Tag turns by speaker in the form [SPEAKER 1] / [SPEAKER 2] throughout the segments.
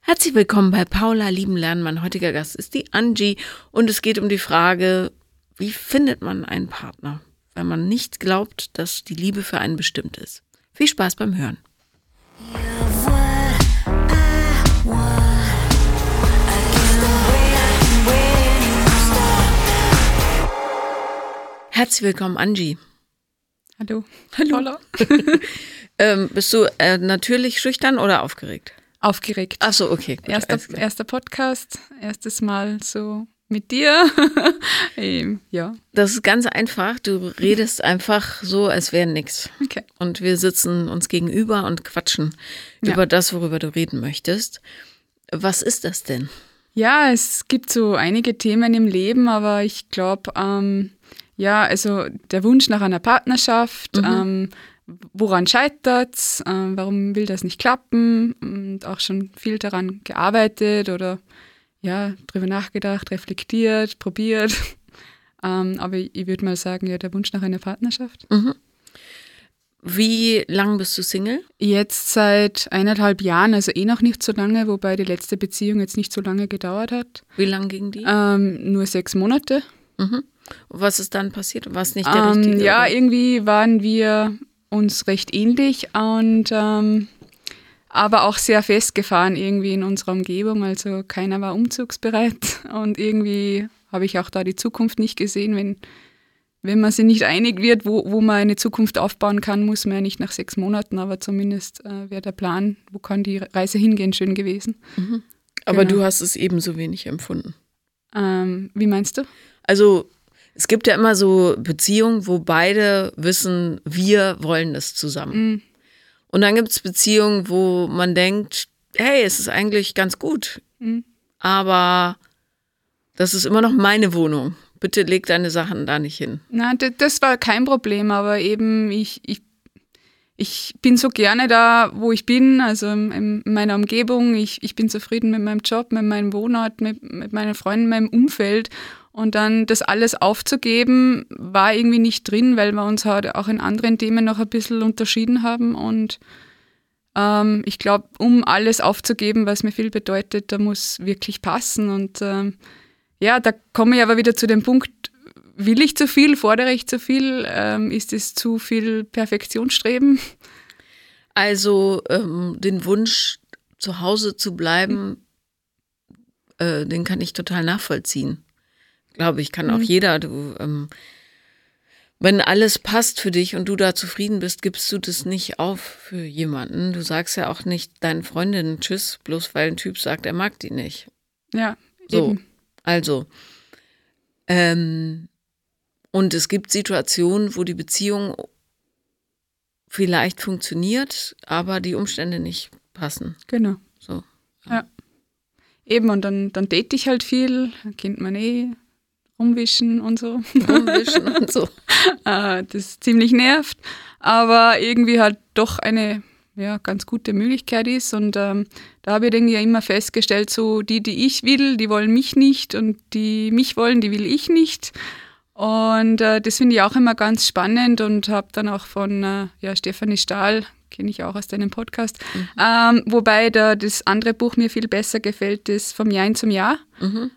[SPEAKER 1] Herzlich willkommen bei Paula Lieben Lernen. Mein heutiger Gast ist die Angie und es geht um die Frage, wie findet man einen Partner, wenn man nicht glaubt, dass die Liebe für einen bestimmt ist. Viel Spaß beim Hören. Herzlich willkommen, Angie.
[SPEAKER 2] Hallo.
[SPEAKER 1] Hallo. ähm, bist du äh, natürlich schüchtern oder aufgeregt?
[SPEAKER 2] Aufgeregt.
[SPEAKER 1] Ach so, okay. Gut,
[SPEAKER 2] erster, erster Podcast, erstes Mal so mit dir. ähm, ja.
[SPEAKER 1] Das ist ganz einfach. Du redest einfach so, als wäre nichts.
[SPEAKER 2] Okay.
[SPEAKER 1] Und wir sitzen uns gegenüber und quatschen
[SPEAKER 2] Ja.
[SPEAKER 1] über das, worüber du reden möchtest. Was ist das denn?
[SPEAKER 2] Ja, es gibt so einige Themen im Leben, aber ich glaube, ähm, ja, also der Wunsch nach einer Partnerschaft, ähm, woran scheitert es, ähm, warum will das nicht klappen und auch schon viel daran gearbeitet oder ja, drüber nachgedacht, reflektiert, probiert. ähm, aber ich, ich würde mal sagen, ja, der Wunsch nach einer Partnerschaft.
[SPEAKER 1] Wie lang bist du Single?
[SPEAKER 2] Jetzt seit eineinhalb Jahren, also eh noch nicht so lange, wobei die letzte Beziehung jetzt nicht so lange gedauert hat.
[SPEAKER 1] Wie lang ging die?
[SPEAKER 2] Ähm, nur sechs Monate.
[SPEAKER 1] Mhm. Was ist dann passiert? War es nicht der
[SPEAKER 2] Ähm,
[SPEAKER 1] richtige?
[SPEAKER 2] ja,
[SPEAKER 1] oder?
[SPEAKER 2] irgendwie waren wir uns recht ähnlich und ähm, aber auch sehr festgefahren irgendwie in unserer Umgebung. Also keiner war umzugsbereit und irgendwie habe ich auch da die Zukunft nicht gesehen. Wenn, wenn man sich nicht einig wird, wo, wo man eine Zukunft aufbauen kann, muss man ja nicht nach sechs Monaten, aber zumindest äh, wäre der Plan, wo kann die Reise hingehen, schön gewesen.
[SPEAKER 1] Aber
[SPEAKER 2] genau.
[SPEAKER 1] du hast es ebenso wenig empfunden.
[SPEAKER 2] Ähm, wie meinst du?
[SPEAKER 1] Also es gibt ja immer so Beziehungen, wo beide wissen, wir wollen das zusammen.
[SPEAKER 2] Mm,
[SPEAKER 1] Und dann gibt es Beziehungen, wo man denkt, hey, es ist eigentlich ganz gut,
[SPEAKER 2] mm.
[SPEAKER 1] aber das ist immer noch meine Wohnung. Bitte leg deine Sachen da nicht hin.
[SPEAKER 2] Na, d- das war kein Problem, aber eben ich, ich, ich bin so gerne da, wo ich bin, also in, in meiner Umgebung. Ich, ich bin zufrieden mit meinem Job, mit meinem Wohnort, mit, mit meinen Freunden, meinem Umfeld. Und dann das alles aufzugeben, war irgendwie nicht drin, weil wir uns halt auch in anderen Themen noch ein bisschen unterschieden haben. Und ähm, ich glaube, um alles aufzugeben, was mir viel bedeutet, da muss wirklich passen. Und ähm, ja, da komme ich aber wieder zu dem Punkt, will ich zu viel, fordere ich zu viel, ähm, ist es zu viel Perfektionsstreben?
[SPEAKER 1] Also ähm, den Wunsch, zu Hause zu bleiben, äh, den kann ich total nachvollziehen. Glaube ich, kann auch jeder. Du, ähm, wenn alles passt für dich und du da zufrieden bist, gibst du das nicht auf für jemanden. Du sagst ja auch nicht deinen Freundinnen Tschüss, bloß weil ein Typ sagt, er mag die nicht.
[SPEAKER 2] Ja,
[SPEAKER 1] So,
[SPEAKER 2] eben.
[SPEAKER 1] also. Ähm, und es gibt Situationen, wo die Beziehung vielleicht funktioniert, aber die Umstände nicht passen.
[SPEAKER 2] Genau.
[SPEAKER 1] So.
[SPEAKER 2] Eben, und dann, dann date ich halt viel, kennt man eh, rumwischen und so.
[SPEAKER 1] Rumwischen und so.
[SPEAKER 2] äh, das ziemlich nervt, aber irgendwie halt doch eine ja, ganz gute Möglichkeit ist. Und ähm, da habe ich irgendwie immer festgestellt, so die, die ich will, die wollen mich nicht und die mich wollen, die will ich nicht. Und äh, das finde ich auch immer ganz spannend und habe dann auch von äh, ja, Stefanie Stahl, kenne ich auch aus deinem Podcast, ähm, wobei da das andere Buch mir viel besser gefällt, das vom Jahr zum Jahr.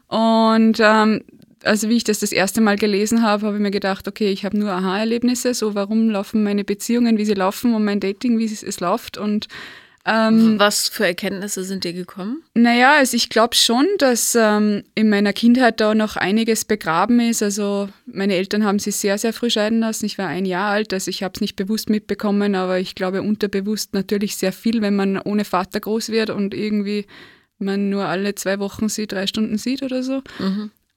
[SPEAKER 2] Und ähm, also wie ich das das erste Mal gelesen habe, habe ich mir gedacht, okay, ich habe nur Aha-Erlebnisse, so warum laufen meine Beziehungen, wie sie laufen und mein Dating, wie es, es läuft. Und ähm,
[SPEAKER 1] Was für Erkenntnisse sind dir gekommen?
[SPEAKER 2] naja, also ich glaube schon, dass ähm, in meiner Kindheit da noch einiges begraben ist. Also meine Eltern haben sich sehr, sehr früh scheiden lassen. Ich war ein Jahr alt, also ich habe es nicht bewusst mitbekommen, aber ich glaube unterbewusst natürlich sehr viel, wenn man ohne Vater groß wird und irgendwie man nur alle zwei Wochen sie drei Stunden sieht oder so.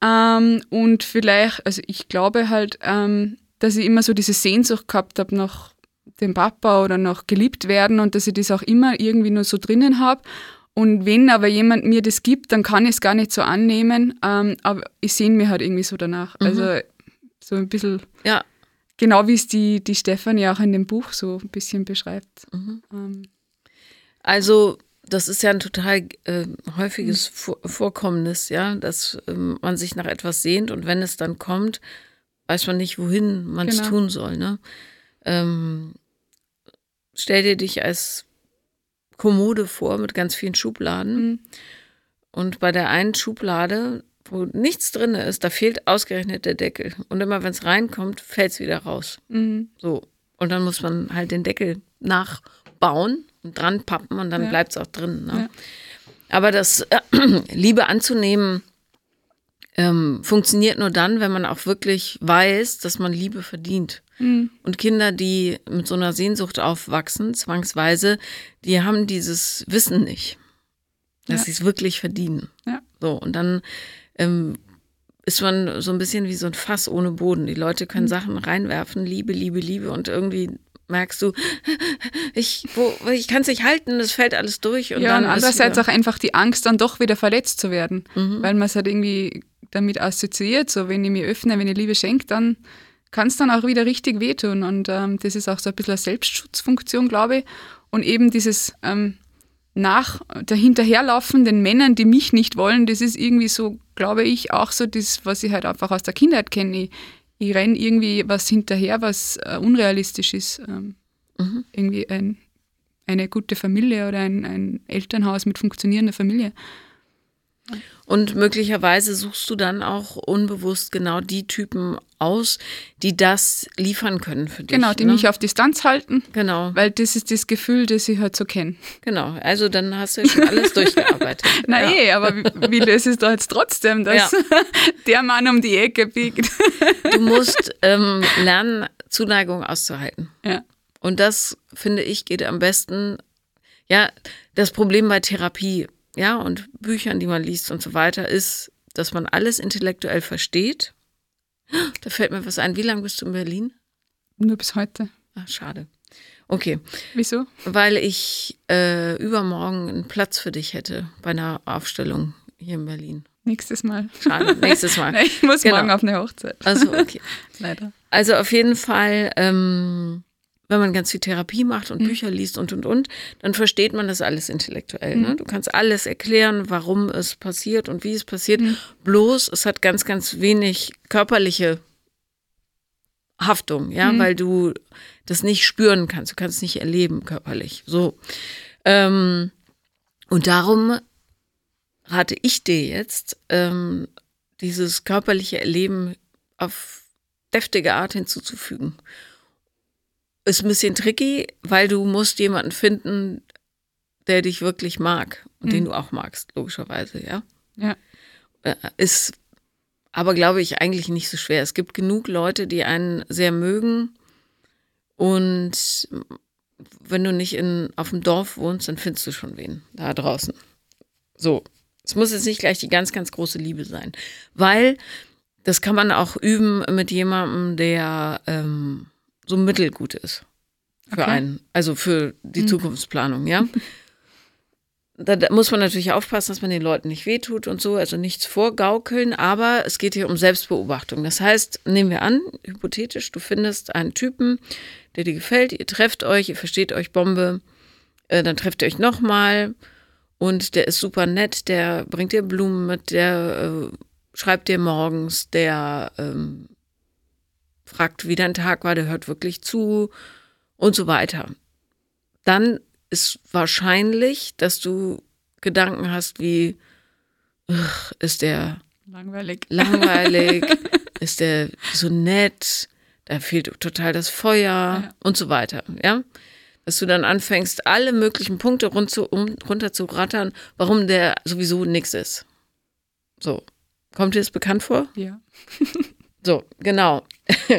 [SPEAKER 2] Ähm, und vielleicht, also ich glaube halt, ähm, dass ich immer so diese Sehnsucht gehabt habe nach dem Papa oder nach geliebt werden und dass ich das auch immer irgendwie nur so drinnen habe. Und wenn aber jemand mir das gibt, dann kann ich es gar nicht so annehmen, ähm, aber ich sehne mir halt irgendwie so danach. Also so ein bisschen,
[SPEAKER 1] Ja,
[SPEAKER 2] genau wie es die, die Stefanie auch in dem Buch so ein bisschen beschreibt. Ähm,
[SPEAKER 1] also das ist ja ein total äh, häufiges Vor Vorkommnis, ja, dass ähm, man sich nach etwas sehnt und wenn es dann kommt, weiß man nicht, wohin man es
[SPEAKER 2] Genau.
[SPEAKER 1] tun soll. Ne? Ähm, stell dir dich als Kommode vor mit ganz vielen Schubladen.
[SPEAKER 2] Mhm.
[SPEAKER 1] Und bei der einen Schublade, wo nichts drin ist, da fehlt ausgerechnet der Deckel. Und immer wenn es reinkommt, fällt es wieder raus.
[SPEAKER 2] Mhm.
[SPEAKER 1] So. Und dann muss man halt den Deckel nachbauen dran pappen und dann
[SPEAKER 2] Ja.
[SPEAKER 1] bleibt es auch drin. Ne?
[SPEAKER 2] Ja.
[SPEAKER 1] Aber das äh, Liebe anzunehmen ähm, funktioniert nur dann, wenn man auch wirklich weiß, dass man Liebe verdient.
[SPEAKER 2] Mhm.
[SPEAKER 1] Und Kinder, die mit so einer Sehnsucht aufwachsen, zwangsweise, die haben dieses Wissen nicht, dass
[SPEAKER 2] Ja.
[SPEAKER 1] sie es wirklich verdienen.
[SPEAKER 2] Ja.
[SPEAKER 1] So, und dann ähm, ist man so ein bisschen wie so ein Fass ohne Boden. Die Leute
[SPEAKER 2] Mhm.
[SPEAKER 1] können Sachen reinwerfen, Liebe, Liebe, Liebe, und irgendwie merkst du, ich, wo, ich kann es nicht halten, es fällt alles durch. Und
[SPEAKER 2] ja,
[SPEAKER 1] dann
[SPEAKER 2] und andererseits auch einfach die Angst, dann doch wieder verletzt zu werden,
[SPEAKER 1] Mhm.
[SPEAKER 2] weil man es halt irgendwie damit assoziiert, so wenn ich mich öffne, wenn ich Liebe schenke, dann kann es dann auch wieder richtig wehtun und ähm, das ist auch so ein bisschen eine Selbstschutzfunktion, glaube ich und eben dieses ähm, nach der Hinterherlaufen den Männern, die mich nicht wollen, das ist irgendwie so, glaube ich, auch so das, was ich halt einfach aus der Kindheit kenne. Ich, ich renne irgendwie was hinterher, was äh, unrealistisch ist. Ähm,
[SPEAKER 1] Mhm.
[SPEAKER 2] Irgendwie ein, eine gute Familie oder ein, ein Elternhaus mit funktionierender Familie.
[SPEAKER 1] Und möglicherweise suchst du dann auch unbewusst genau die Typen aus, die das liefern können für dich.
[SPEAKER 2] Genau, die
[SPEAKER 1] ne?
[SPEAKER 2] mich auf Distanz halten,
[SPEAKER 1] Genau,
[SPEAKER 2] weil das ist das Gefühl, das ich halt so kenne.
[SPEAKER 1] genau. Also dann hast du ja schon alles durchgearbeitet.
[SPEAKER 2] Na
[SPEAKER 1] ja.
[SPEAKER 2] eh, aber wie, wie ich es da jetzt trotzdem, dass der Mann um die Ecke biegt?
[SPEAKER 1] Du musst ähm, lernen, Zuneigung auszuhalten.
[SPEAKER 2] ja.
[SPEAKER 1] Und das, finde ich, geht am besten, ja, das Problem bei Therapie, ja, und Büchern, die man liest und so weiter, ist, dass man alles intellektuell versteht. Da fällt mir was ein. Wie lange bist du in Berlin?
[SPEAKER 2] Nur bis heute.
[SPEAKER 1] Ach, schade. Okay,
[SPEAKER 2] Wieso?
[SPEAKER 1] weil ich äh, übermorgen einen Platz für dich hätte bei einer Aufstellung hier in Berlin.
[SPEAKER 2] Nächstes Mal.
[SPEAKER 1] Schade, nächstes Mal.
[SPEAKER 2] Ich muss
[SPEAKER 1] Genau.
[SPEAKER 2] morgen auf eine Hochzeit.
[SPEAKER 1] Also, okay.
[SPEAKER 2] Leider.
[SPEAKER 1] Also auf jeden Fall, ähm, wenn man ganz viel Therapie macht
[SPEAKER 2] Mhm.
[SPEAKER 1] und Bücher liest und und und, dann versteht man das alles intellektuell.
[SPEAKER 2] Mhm.
[SPEAKER 1] Ne? Du kannst alles erklären, warum es passiert und wie es passiert.
[SPEAKER 2] Mhm.
[SPEAKER 1] Bloß es hat ganz, ganz wenig körperliche Haftung, ja,
[SPEAKER 2] Mhm.
[SPEAKER 1] weil du das nicht spüren kannst. Du kannst es nicht erleben körperlich. So. Ähm, und darum rate ich dir jetzt, ähm, dieses körperliche Erleben auf deftige Art hinzuzufügen. Ist ein bisschen tricky, weil du musst jemanden finden, der dich wirklich mag und den
[SPEAKER 2] Mhm.
[SPEAKER 1] du auch magst, logischerweise, ja.
[SPEAKER 2] Ja.
[SPEAKER 1] Äh, Ist aber, glaube ich, eigentlich nicht so schwer. Es gibt genug Leute, die einen sehr mögen und wenn du nicht in, auf dem Dorf wohnst, dann findest du schon wen da draußen. So, es muss jetzt nicht gleich die ganz, ganz große Liebe sein, weil das kann man auch üben mit jemandem, der ähm, so mittelgut ist für
[SPEAKER 2] Okay.
[SPEAKER 1] einen, also für die
[SPEAKER 2] Mhm.
[SPEAKER 1] Zukunftsplanung, ja. Da, da muss man natürlich aufpassen, dass man den Leuten nicht wehtut und so, also nichts vorgaukeln, aber es geht hier um Selbstbeobachtung. Das heißt, nehmen wir an, hypothetisch, du findest einen Typen, der dir gefällt, ihr trefft euch, ihr versteht euch Bombe, äh, dann trefft ihr euch nochmal und der ist super nett, der bringt dir Blumen mit, der äh, schreibt dir morgens, der ähm, fragt, wie dein Tag war, der hört wirklich zu und so weiter. Dann ist wahrscheinlich, dass du Gedanken hast wie, "Ugh, ist der
[SPEAKER 2] Langweilig.
[SPEAKER 1] langweilig, ist der so nett, da fehlt total das Feuer
[SPEAKER 2] Ja.
[SPEAKER 1] und so weiter, ja? Dass du dann anfängst, alle möglichen Punkte rund zu, um, runter zu rattern, warum der sowieso nix ist. So. Kommt dir das bekannt vor?
[SPEAKER 2] Ja.
[SPEAKER 1] So, genau.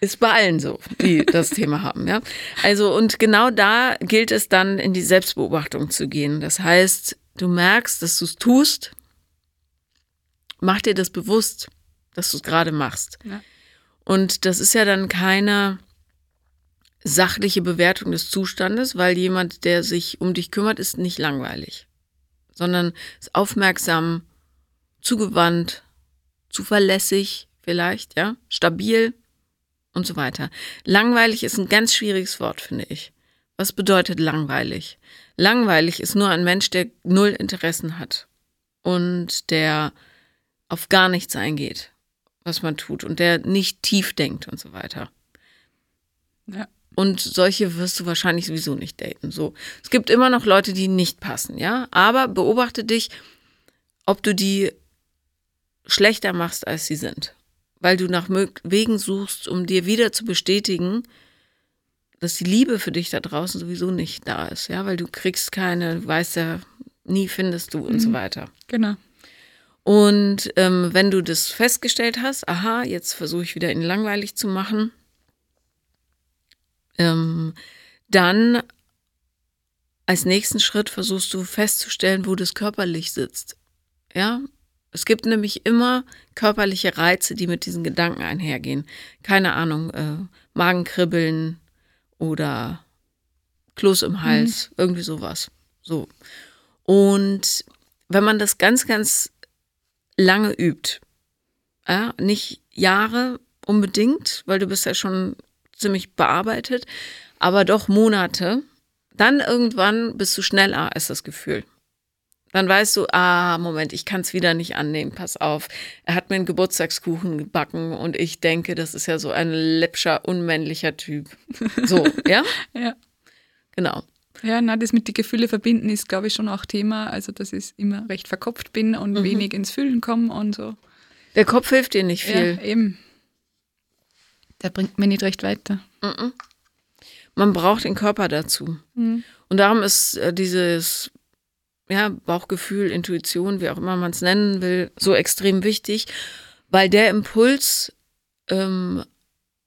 [SPEAKER 1] Ist bei allen so, die das Thema haben, ja. Also, und genau da gilt es dann, in die Selbstbeobachtung zu gehen. Das heißt, du merkst, dass du es tust, mach dir das bewusst, dass du es gerade machst.
[SPEAKER 2] Ja.
[SPEAKER 1] Und das ist ja dann keine sachliche Bewertung des Zustandes, weil jemand, der sich um dich kümmert, ist nicht langweilig, sondern ist aufmerksam, zugewandt, zuverlässig vielleicht, ja, stabil und so weiter. Langweilig ist ein ganz schwieriges Wort, finde ich. Was bedeutet langweilig? Langweilig ist nur ein Mensch, der null Interessen hat und der auf gar nichts eingeht, was man tut und der nicht tief denkt und so weiter.
[SPEAKER 2] Ja.
[SPEAKER 1] und solche wirst du wahrscheinlich sowieso nicht daten. So. Es gibt immer noch Leute, die nicht passen, ja. Aber beobachte dich, ob du die schlechter machst, als sie sind. Weil du nach Wegen suchst, um dir wieder zu bestätigen, dass die Liebe für dich da draußen sowieso nicht da ist, ja, weil du kriegst keine, weißt ja, nie findest du und mhm. so weiter.
[SPEAKER 2] Genau.
[SPEAKER 1] Und ähm, wenn du das festgestellt hast, aha, jetzt versuche ich wieder ihn langweilig zu machen, ähm, dann als nächsten Schritt versuchst du festzustellen, wo das körperlich sitzt. Ja, es gibt nämlich immer körperliche Reize, die mit diesen Gedanken einhergehen. Keine Ahnung, äh, Magenkribbeln oder Kloß im Hals, mhm. irgendwie sowas. So. Und wenn man das ganz, ganz lange übt, ja, nicht Jahre unbedingt, weil du bist ja schon ziemlich bearbeitet, aber doch Monate, dann irgendwann bist du schneller als das Gefühl. Dann weißt du, ah, Moment, ich kann es wieder nicht annehmen, pass auf. Er hat mir einen Geburtstagskuchen gebacken und ich denke, das ist ja so ein läppscher, unmännlicher Typ. So, ja?
[SPEAKER 2] ja.
[SPEAKER 1] Genau.
[SPEAKER 2] Ja, na, das mit die Gefühle verbinden ist, glaube ich, schon auch Thema. Also, dass ich immer recht verkopft bin und mhm. wenig ins Fühlen komme und so.
[SPEAKER 1] Der Kopf hilft dir nicht viel.
[SPEAKER 2] Ja, eben. Der bringt mir nicht recht weiter.
[SPEAKER 1] Mhm. Man braucht den Körper dazu. Mhm. Und darum ist äh, dieses ja, Bauchgefühl, Intuition, wie auch immer man es nennen will, so extrem wichtig, weil der Impuls ähm,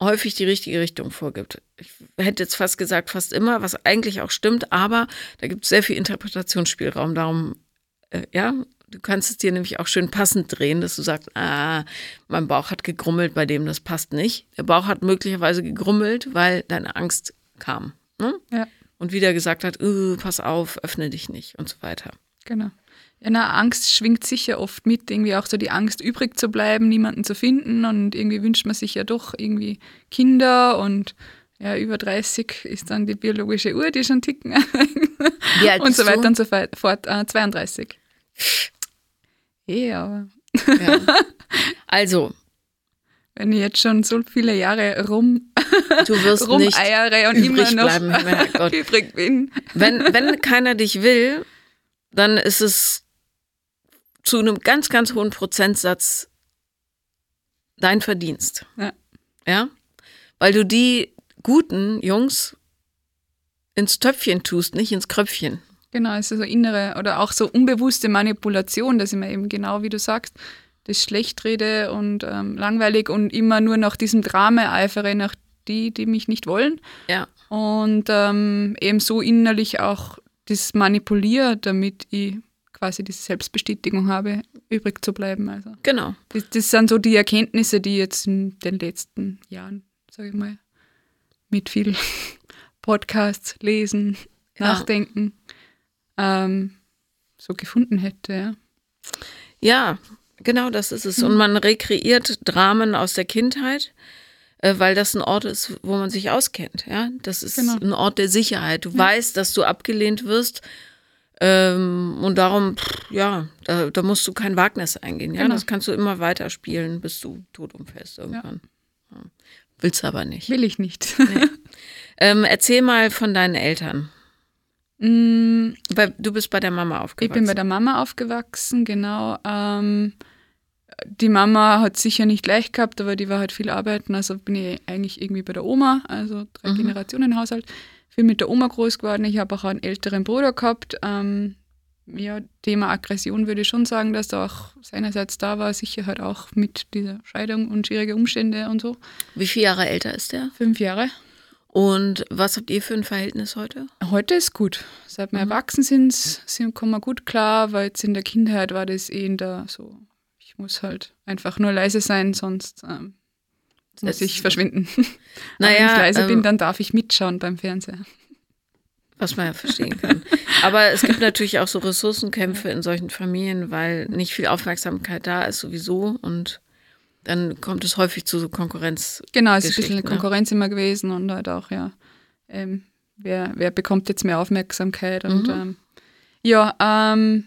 [SPEAKER 1] häufig die richtige Richtung vorgibt. Ich hätte jetzt fast gesagt, fast immer, was eigentlich auch stimmt, aber da gibt es sehr viel Interpretationsspielraum. Darum, äh, ja, du kannst es dir nämlich auch schön passend drehen, dass du sagst, ah, mein Bauch hat gegrummelt, bei dem das passt nicht. Der Bauch hat möglicherweise gegrummelt, weil deine Angst kam. Ne?
[SPEAKER 2] Ja
[SPEAKER 1] und wieder gesagt hat, uh, pass auf, öffne dich nicht und so weiter.
[SPEAKER 2] Genau. Ja, na, Angst schwingt sicher oft mit, irgendwie auch so die Angst, übrig zu bleiben, niemanden zu finden und irgendwie wünscht man sich ja doch irgendwie Kinder und ja, über 30 ist dann die biologische Uhr, die schon ticken. Und so weiter und so fort. Äh, 32. Ja, aber.
[SPEAKER 1] Ja. Also,
[SPEAKER 2] wenn ich jetzt schon so viele Jahre rum,
[SPEAKER 1] du wirst
[SPEAKER 2] rumeiere und immer noch bleiben, übrig bin.
[SPEAKER 1] Wenn, wenn keiner dich will, dann ist es zu einem ganz, ganz hohen Prozentsatz dein Verdienst.
[SPEAKER 2] Ja.
[SPEAKER 1] ja? Weil du die guten Jungs ins Töpfchen tust, nicht ins Kröpfchen.
[SPEAKER 2] Genau, es ist so innere oder auch so unbewusste Manipulation, dass ich mir eben genau wie du sagst, das Schlechtrede und ähm, langweilig und immer nur nach diesem Drama eifere, nach die, die mich nicht wollen.
[SPEAKER 1] Ja.
[SPEAKER 2] Und ähm, eben so innerlich auch das manipuliere, damit ich quasi diese Selbstbestätigung habe, übrig zu bleiben. Also
[SPEAKER 1] genau.
[SPEAKER 2] Das, das sind so die Erkenntnisse, die jetzt in den letzten Jahren, sage ich mal, mit viel Podcasts, Lesen, ja. Nachdenken ähm, so gefunden hätte. Ja.
[SPEAKER 1] ja, Genau, das ist es. Und man rekreiert Dramen aus der Kindheit, weil das ein Ort ist, wo man sich auskennt. Ja, das ist genau. ein Ort der Sicherheit. Du ja. weißt, dass du abgelehnt wirst. Ähm, und darum, pff, ja, da, da, musst du kein Wagnis eingehen. Ja, genau. das kannst du immer weiterspielen, bis du tot umfällst irgendwann. Ja. Ja. Willst du aber nicht.
[SPEAKER 2] Will ich nicht.
[SPEAKER 1] Nee. ähm, erzähl mal von deinen Eltern.
[SPEAKER 2] Mm,
[SPEAKER 1] Weil du bist bei der Mama aufgewachsen.
[SPEAKER 2] Ich bin bei der Mama aufgewachsen, genau. Ähm, die Mama hat sicher nicht leicht gehabt, aber die war halt viel arbeiten. Also bin ich eigentlich irgendwie bei der Oma, also drei mhm. Generationen Haushalt. Viel mit der Oma groß geworden. Ich habe auch einen älteren Bruder gehabt. Ähm, ja, Thema Aggression würde ich schon sagen, dass da auch seinerseits da war, sicher halt auch mit dieser Scheidung und schwierige Umstände und so.
[SPEAKER 1] Wie viele Jahre älter ist der?
[SPEAKER 2] Fünf Jahre.
[SPEAKER 1] Und was habt ihr für ein Verhältnis heute?
[SPEAKER 2] Heute ist gut. Seit wir mhm. erwachsen sind, sind, kommen wir gut klar, weil jetzt in der Kindheit war das eh in der so muss halt einfach nur leise sein, sonst ähm, muss ich verschwinden.
[SPEAKER 1] Naja,
[SPEAKER 2] wenn ich leise
[SPEAKER 1] ähm,
[SPEAKER 2] bin, dann darf ich mitschauen beim Fernseher.
[SPEAKER 1] Was man ja verstehen kann. Aber es gibt natürlich auch so Ressourcenkämpfe in solchen Familien, weil nicht viel Aufmerksamkeit da ist sowieso und dann kommt es häufig zu so Konkurrenz.
[SPEAKER 2] Genau, es ist ein bisschen eine Konkurrenz immer gewesen und halt auch, ja, ähm, wer, wer bekommt jetzt mehr Aufmerksamkeit und mhm. ähm, ja, ähm,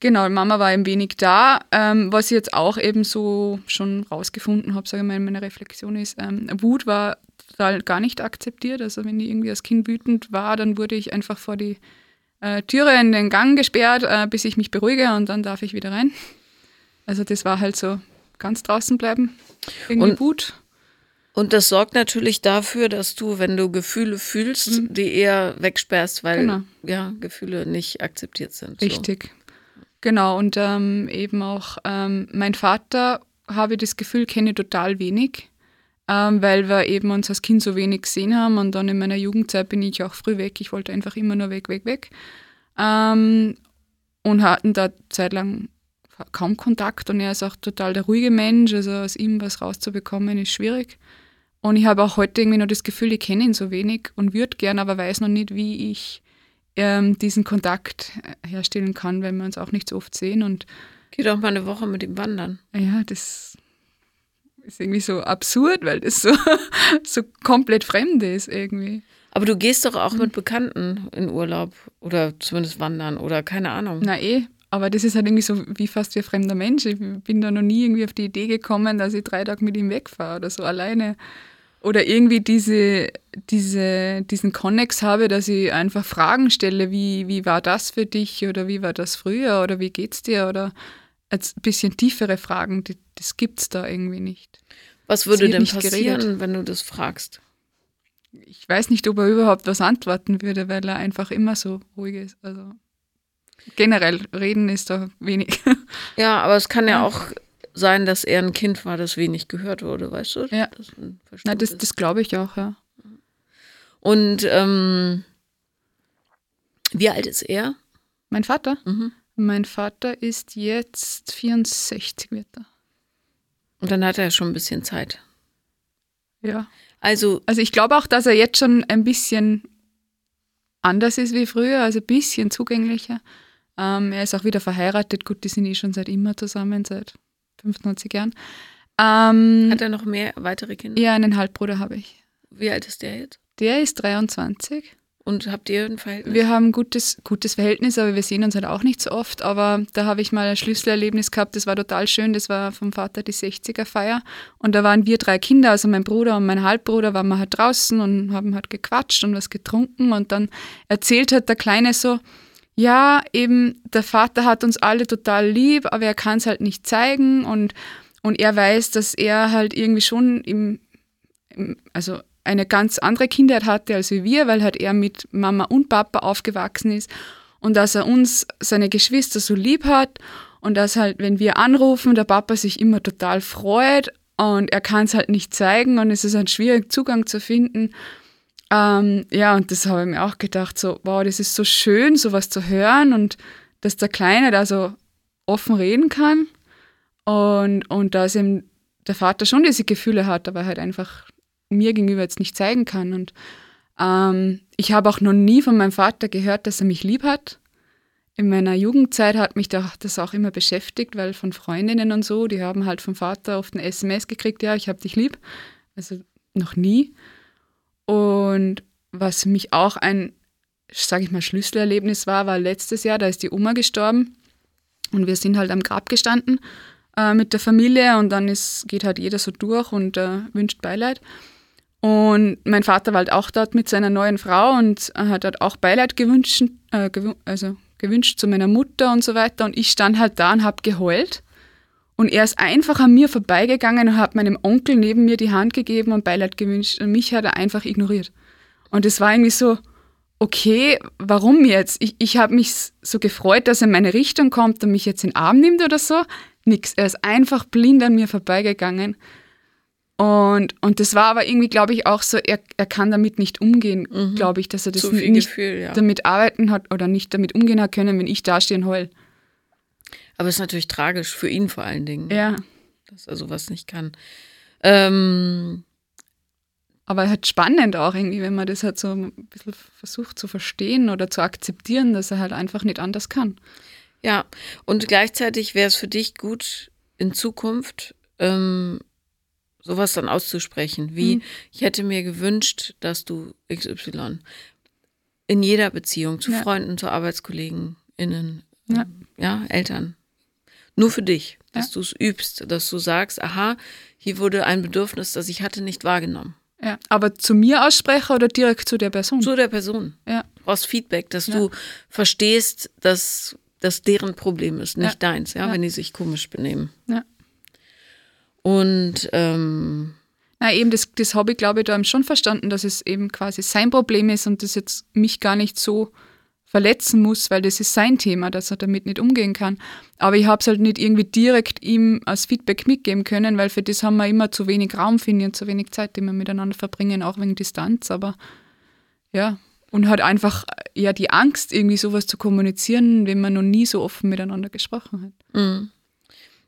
[SPEAKER 2] Genau, Mama war ein wenig da. Ähm, was ich jetzt auch eben so schon rausgefunden habe, sage ich mal, in meiner Reflexion ist, ähm, Wut war total gar nicht akzeptiert. Also wenn ich irgendwie als Kind wütend war, dann wurde ich einfach vor die äh, Türe in den Gang gesperrt, äh, bis ich mich beruhige und dann darf ich wieder rein. Also das war halt so ganz draußen bleiben. Irgendwie und, Wut.
[SPEAKER 1] Und das sorgt natürlich dafür, dass du, wenn du Gefühle fühlst, mhm. die eher wegsperrst, weil genau. ja, Gefühle nicht akzeptiert sind.
[SPEAKER 2] Richtig. So. Genau, und ähm, eben auch ähm, mein Vater, habe ich das Gefühl, kenne total wenig, ähm, weil wir eben uns als Kind so wenig gesehen haben und dann in meiner Jugendzeit bin ich auch früh weg. Ich wollte einfach immer nur weg, weg, weg. Ähm, und hatten da zeitlang kaum Kontakt und er ist auch total der ruhige Mensch, also aus ihm was rauszubekommen ist schwierig. Und ich habe auch heute irgendwie noch das Gefühl, ich kenne ihn so wenig und würde gern, aber weiß noch nicht, wie ich ähm, diesen Kontakt äh, herstellen kann, wenn wir uns auch nicht so oft sehen. Und
[SPEAKER 1] Geht auch mal eine Woche mit ihm wandern.
[SPEAKER 2] Ja, das ist irgendwie so absurd, weil das so, so komplett fremd ist irgendwie.
[SPEAKER 1] Aber du gehst doch auch mit Bekannten in Urlaub oder zumindest wandern oder keine Ahnung.
[SPEAKER 2] Na eh, aber das ist halt irgendwie so wie fast wie ein fremder Mensch. Ich bin da noch nie irgendwie auf die Idee gekommen, dass ich drei Tage mit ihm wegfahre oder so alleine oder irgendwie diese, diese, diesen Konnex habe, dass ich einfach Fragen stelle, wie, wie war das für dich oder wie war das früher oder wie geht's dir oder ein bisschen tiefere Fragen, die, das gibt's da irgendwie nicht.
[SPEAKER 1] Was würde denn passieren, geredet. wenn du das fragst?
[SPEAKER 2] Ich weiß nicht, ob er überhaupt was antworten würde, weil er einfach immer so ruhig ist. Also generell reden ist da wenig.
[SPEAKER 1] Ja, aber es kann ja auch sein, dass er ein Kind war, das wenig gehört wurde, weißt du?
[SPEAKER 2] Ja. Das, Na, das, das glaube ich auch, ja.
[SPEAKER 1] Und ähm, wie alt ist er?
[SPEAKER 2] Mein Vater? Mhm. Mein Vater ist jetzt 64, wird er.
[SPEAKER 1] Und dann hat er schon ein bisschen Zeit.
[SPEAKER 2] Ja. Also, also ich glaube auch, dass er jetzt schon ein bisschen anders ist wie früher, also ein bisschen zugänglicher. Ähm, er ist auch wieder verheiratet. Gut, die sind eh schon seit immer zusammen, seit 95 Jahren.
[SPEAKER 1] Ähm, Hat er noch mehr weitere Kinder?
[SPEAKER 2] Ja, einen Halbbruder habe ich.
[SPEAKER 1] Wie alt ist der jetzt?
[SPEAKER 2] Der ist 23.
[SPEAKER 1] Und habt ihr ein Verhältnis?
[SPEAKER 2] Wir haben ein gutes, gutes Verhältnis, aber wir sehen uns halt auch nicht so oft. Aber da habe ich mal ein Schlüsselerlebnis gehabt, das war total schön. Das war vom Vater die 60er-Feier. Und da waren wir drei Kinder, also mein Bruder und mein Halbbruder, waren wir halt draußen und haben halt gequatscht und was getrunken. Und dann erzählt hat der Kleine so, ja, eben der Vater hat uns alle total lieb, aber er kann es halt nicht zeigen und, und er weiß, dass er halt irgendwie schon im, im, also eine ganz andere Kindheit hatte als wir, weil halt er mit Mama und Papa aufgewachsen ist und dass er uns, seine Geschwister so lieb hat und dass halt, wenn wir anrufen, der Papa sich immer total freut und er kann es halt nicht zeigen und es ist halt schwierig, Zugang zu finden. Ähm, ja, und das habe ich mir auch gedacht, so, wow, das ist so schön, sowas zu hören und dass der Kleine da so offen reden kann und, und dass ihm der Vater schon diese Gefühle hat, aber halt einfach mir gegenüber jetzt nicht zeigen kann. Und ähm, ich habe auch noch nie von meinem Vater gehört, dass er mich lieb hat. In meiner Jugendzeit hat mich das auch immer beschäftigt, weil von Freundinnen und so, die haben halt vom Vater oft ein SMS gekriegt, ja, ich habe dich lieb. Also noch nie. Und was mich auch ein, sage ich mal, Schlüsselerlebnis war, war letztes Jahr, da ist die Oma gestorben und wir sind halt am Grab gestanden äh, mit der Familie und dann ist, geht halt jeder so durch und äh, wünscht Beileid. Und mein Vater war halt auch dort mit seiner neuen Frau und hat halt auch Beileid gewünscht, äh, gew also gewünscht zu meiner Mutter und so weiter. Und ich stand halt da und habe geheult. Und er ist einfach an mir vorbeigegangen und hat meinem Onkel neben mir die Hand gegeben und Beileid gewünscht. Und mich hat er einfach ignoriert. Und es war irgendwie so, okay, warum jetzt? Ich, ich habe mich so gefreut, dass er in meine Richtung kommt und mich jetzt in den Arm nimmt oder so. Nix. Er ist einfach blind an mir vorbeigegangen. Und, und das war aber irgendwie, glaube ich, auch so, er, er kann damit nicht umgehen, mhm. glaube ich, dass er das nicht
[SPEAKER 1] Gefühl, ja.
[SPEAKER 2] damit arbeiten hat oder nicht damit umgehen hat können, wenn ich dastehe und heul.
[SPEAKER 1] Aber es ist natürlich tragisch für ihn vor allen Dingen,
[SPEAKER 2] Ja.
[SPEAKER 1] dass er sowas nicht kann. Ähm,
[SPEAKER 2] Aber halt spannend auch irgendwie, wenn man das halt so ein bisschen versucht zu verstehen oder zu akzeptieren, dass er halt einfach nicht anders kann.
[SPEAKER 1] Ja, und gleichzeitig wäre es für dich gut, in Zukunft ähm, sowas dann auszusprechen, wie
[SPEAKER 2] Mhm.
[SPEAKER 1] ich hätte mir gewünscht, dass du XY in jeder Beziehung zu
[SPEAKER 2] Ja.
[SPEAKER 1] Freunden, zu Arbeitskollegen, innen,
[SPEAKER 2] Ja.
[SPEAKER 1] ähm, ja, Eltern. Nur für dich, dass
[SPEAKER 2] Ja.
[SPEAKER 1] du es übst, dass du sagst, aha, hier wurde ein Bedürfnis, das ich hatte, nicht wahrgenommen.
[SPEAKER 2] Ja. Aber zu mir aussprechen oder direkt zu der Person?
[SPEAKER 1] Zu der Person.
[SPEAKER 2] Ja.
[SPEAKER 1] Du brauchst Feedback, dass
[SPEAKER 2] Ja.
[SPEAKER 1] du verstehst, dass das deren Problem ist, nicht
[SPEAKER 2] Ja.
[SPEAKER 1] deins, ja, wenn die sich komisch benehmen.
[SPEAKER 2] Ja.
[SPEAKER 1] Und ähm,
[SPEAKER 2] Na, eben, das, das habe ich, glaube ich, da eben schon verstanden, dass es eben quasi sein Problem ist und das jetzt mich gar nicht so verletzen muss, weil das ist sein Thema, dass er damit nicht umgehen kann. Aber ich habe es halt nicht irgendwie direkt ihm als Feedback mitgeben können, weil für das haben wir immer zu wenig Raum, finde ich, und zu wenig Zeit, die wir miteinander verbringen, auch wegen Distanz. Aber ja, und halt einfach ja die Angst, irgendwie sowas zu kommunizieren, wenn man noch nie so offen miteinander gesprochen hat.
[SPEAKER 1] mh.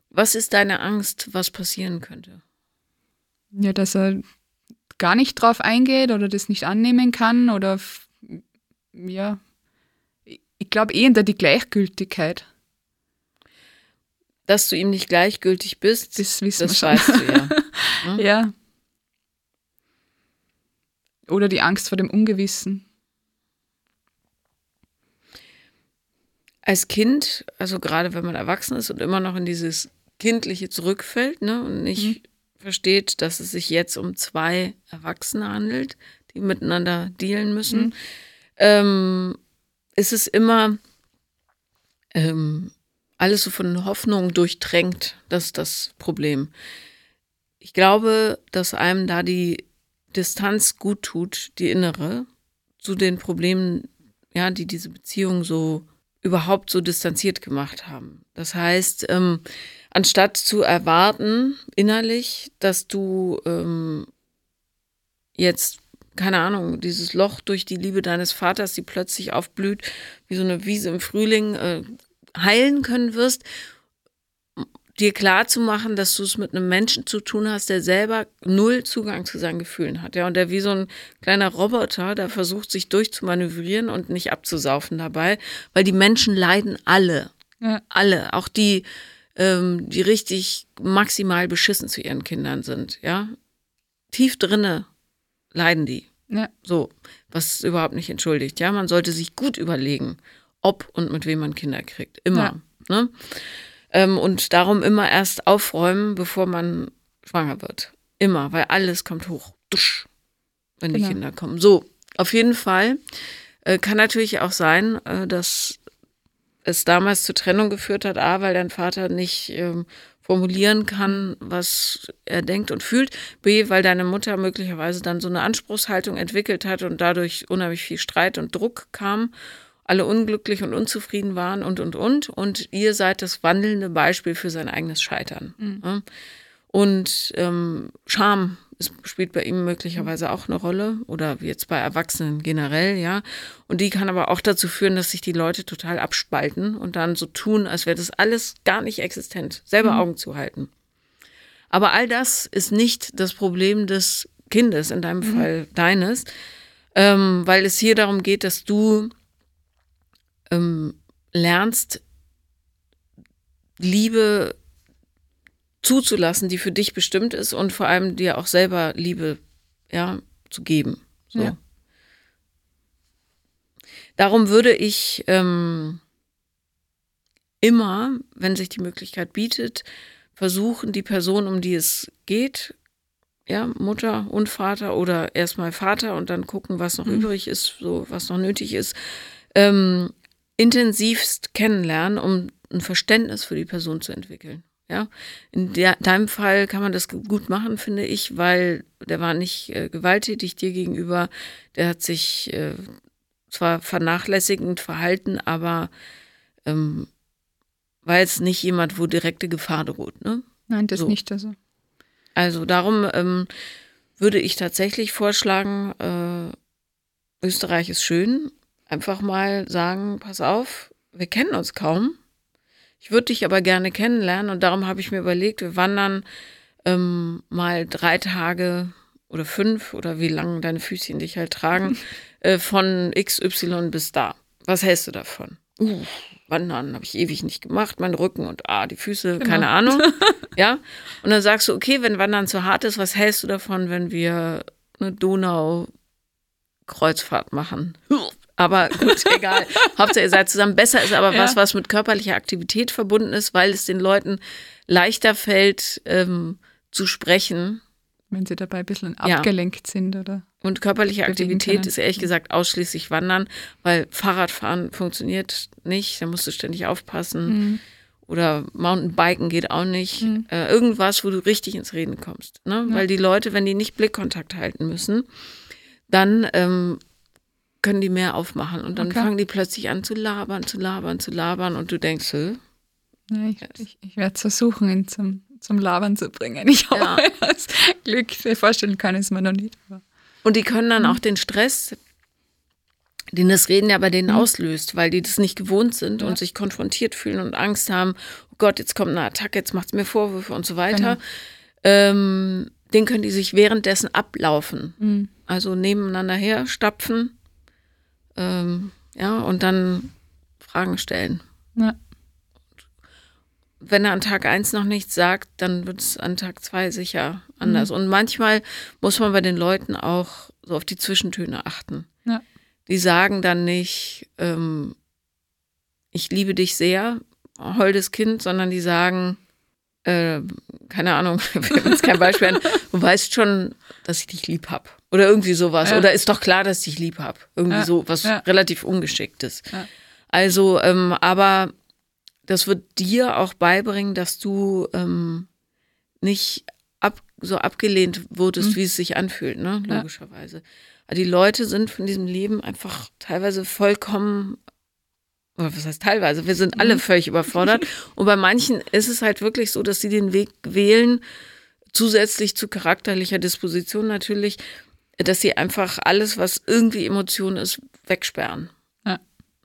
[SPEAKER 1] was ist deine Angst, was passieren könnte?
[SPEAKER 2] Ja, dass er gar nicht drauf eingeht oder das nicht annehmen kann oder ja, ich- glaube eher die Gleichgültigkeit.
[SPEAKER 1] Dass du ihm nicht gleichgültig bist,
[SPEAKER 2] Das wissen
[SPEAKER 1] das
[SPEAKER 2] wir
[SPEAKER 1] weißt du ja.
[SPEAKER 2] schon. Ja. Oder die Angst vor dem Ungewissen.
[SPEAKER 1] Als Kind, also gerade wenn man erwachsen ist und immer noch in dieses Kindliche zurückfällt ne, und nicht versteht, dass es sich jetzt um zwei Erwachsene handelt, die miteinander dealen müssen, ähm, ist es immer ähm, alles so von Hoffnung durchtränkt, das ist das Problem. Ich glaube, dass einem da die Distanz gut tut, die innere, zu den Problemen, ja, die diese Beziehung so überhaupt so distanziert gemacht haben. Das heißt, ähm, anstatt zu erwarten innerlich, dass du ähm, jetzt, keine Ahnung, dieses Loch durch die Liebe deines Vaters, die plötzlich aufblüht, wie so eine Wiese im Frühling, äh, heilen können wirst, dir klar zu machen, dass du es mit einem Menschen zu tun hast, der selber null Zugang zu seinen Gefühlen hat, ja, und der wie so ein kleiner Roboter, der versucht, sich durchzumanövrieren und nicht abzusaufen dabei, weil die Menschen leiden alle,
[SPEAKER 2] Ja.
[SPEAKER 1] alle, auch die, ähm, die richtig maximal beschissen zu ihren Kindern sind, ja, tief drinne leiden die.
[SPEAKER 2] Ja.
[SPEAKER 1] So, was überhaupt nicht entschuldigt. Ja, man sollte sich gut überlegen, ob und mit wem man Kinder kriegt. Immer. Ne? Ähm, und darum immer erst aufräumen, bevor man schwanger wird. Immer, weil alles kommt hoch. Dusch, wenn die
[SPEAKER 2] Genau.
[SPEAKER 1] Kinder kommen. So, auf jeden Fall äh, kann natürlich auch sein, äh, dass es damals zur Trennung geführt hat, A, weil dein Vater nicht ähm, formulieren kann, was er denkt und fühlt, B, weil deine Mutter möglicherweise dann so eine Anspruchshaltung entwickelt hat und dadurch unheimlich viel Streit und Druck kam, alle unglücklich und unzufrieden waren und, und, und. Und ihr seid das wandelnde Beispiel für sein eigenes Scheitern. Ja? Und ähm, Scham ist, spielt bei ihm möglicherweise auch eine Rolle oder wie jetzt bei Erwachsenen generell, ja. Und die kann aber auch dazu führen, dass sich die Leute total abspalten und dann so tun, als wäre das alles gar nicht existent, selber Augen zu halten. Aber all das ist nicht das Problem des Kindes, in deinem Fall deines, ähm, weil es hier darum geht, dass du ähm, lernst, Liebe zuzulassen, die für dich bestimmt ist und vor allem dir auch selber Liebe ja, zu geben. So.
[SPEAKER 2] Ja.
[SPEAKER 1] Darum würde ich ähm, immer, wenn sich die Möglichkeit bietet, versuchen, die Person, um die es geht, ja, Mutter und Vater oder erstmal Vater und dann gucken, was noch übrig ist, so was noch nötig ist, ähm, intensivst kennenlernen, um ein Verständnis für die Person zu entwickeln. Ja, in der, deinem Fall kann man das gut machen, finde ich, weil der war nicht äh, gewalttätig dir gegenüber, der hat sich äh, zwar vernachlässigend verhalten, aber ähm, war jetzt nicht jemand, wo direkte Gefahr droht. Ne?
[SPEAKER 2] Nein, das
[SPEAKER 1] So.
[SPEAKER 2] nicht. Also.
[SPEAKER 1] Also darum ähm, würde ich tatsächlich vorschlagen, äh, Österreich ist schön. Einfach mal sagen, pass auf, wir kennen uns kaum. Ich würde dich aber gerne kennenlernen und darum habe ich mir überlegt, wir wandern ähm, mal drei Tage oder fünf oder wie lange deine Füßchen dich halt tragen, äh, von XY bis da. Was hältst du davon? Uh, wandern habe ich ewig nicht gemacht, mein Rücken und ah, die Füße, keine Ahnung. ja. Und dann sagst du, okay, wenn Wandern zu hart ist, was hältst du davon, wenn wir eine Donau-Kreuzfahrt machen? Aber gut, egal. Hauptsache, ihr seid zusammen. Besser ist aber was,
[SPEAKER 2] Ja.
[SPEAKER 1] was mit körperlicher Aktivität verbunden ist, weil es den Leuten leichter fällt, ähm, zu sprechen.
[SPEAKER 2] Wenn sie dabei ein bisschen
[SPEAKER 1] Ja.
[SPEAKER 2] abgelenkt sind oder.
[SPEAKER 1] Und körperliche Aktivität
[SPEAKER 2] können.
[SPEAKER 1] ist ehrlich gesagt ausschließlich Wandern, weil Fahrradfahren funktioniert nicht, da musst du ständig aufpassen.
[SPEAKER 2] Mhm.
[SPEAKER 1] Oder Mountainbiken geht auch nicht. Äh, irgendwas, wo du richtig ins Reden kommst. Ne? Weil die Leute, wenn die nicht Blickkontakt halten müssen, dann ähm, können die mehr aufmachen. Und dann
[SPEAKER 2] Okay.
[SPEAKER 1] fangen die plötzlich an zu labern, zu labern, zu labern. Und du denkst, Hä?
[SPEAKER 2] Ja, ich ich, ich werde es versuchen, ihn zum, zum Labern zu bringen. Ich hoffe,
[SPEAKER 1] Ja.
[SPEAKER 2] das Glück vorstellen kann es mir noch nicht. Aber.
[SPEAKER 1] Und die können dann auch den Stress, den das Reden ja bei denen auslöst, weil die das nicht gewohnt sind und sich konfrontiert fühlen und Angst haben, oh Gott, jetzt kommt eine Attacke, jetzt macht es mir Vorwürfe und so weiter. Ähm, den können die sich währenddessen ablaufen.
[SPEAKER 2] Mhm.
[SPEAKER 1] Also nebeneinander her stapfen, ähm, ja, und dann Fragen stellen.
[SPEAKER 2] Ja.
[SPEAKER 1] wenn er an Tag 1 noch nichts sagt, dann wird es an Tag 2 sicher anders. Und manchmal muss man bei den Leuten auch so auf die Zwischentöne achten.
[SPEAKER 2] Ja.
[SPEAKER 1] Die sagen dann nicht, ähm, ich liebe dich sehr, holdes Kind, sondern die sagen, äh, keine Ahnung, wir jetzt kein Beispiel, ein, du weißt schon, dass ich dich lieb hab. Oder irgendwie sowas.
[SPEAKER 2] Ja.
[SPEAKER 1] Oder ist doch klar, dass ich lieb hab. Irgendwie
[SPEAKER 2] Ja.
[SPEAKER 1] so, was
[SPEAKER 2] Ja.
[SPEAKER 1] relativ ungeschicktes. Also, ähm, aber das wird dir auch beibringen, dass du ähm, nicht ab, so abgelehnt wurdest, wie es sich anfühlt, ne?
[SPEAKER 2] Mhm.
[SPEAKER 1] Logischerweise. Aber die Leute sind von diesem Leben einfach teilweise vollkommen, oder was heißt teilweise, wir sind
[SPEAKER 2] Mhm.
[SPEAKER 1] alle völlig überfordert. Und bei manchen ist es halt wirklich so, dass sie den Weg wählen, zusätzlich zu charakterlicher Disposition natürlich, dass sie einfach alles, was irgendwie Emotion ist, wegsperren.
[SPEAKER 2] Ja.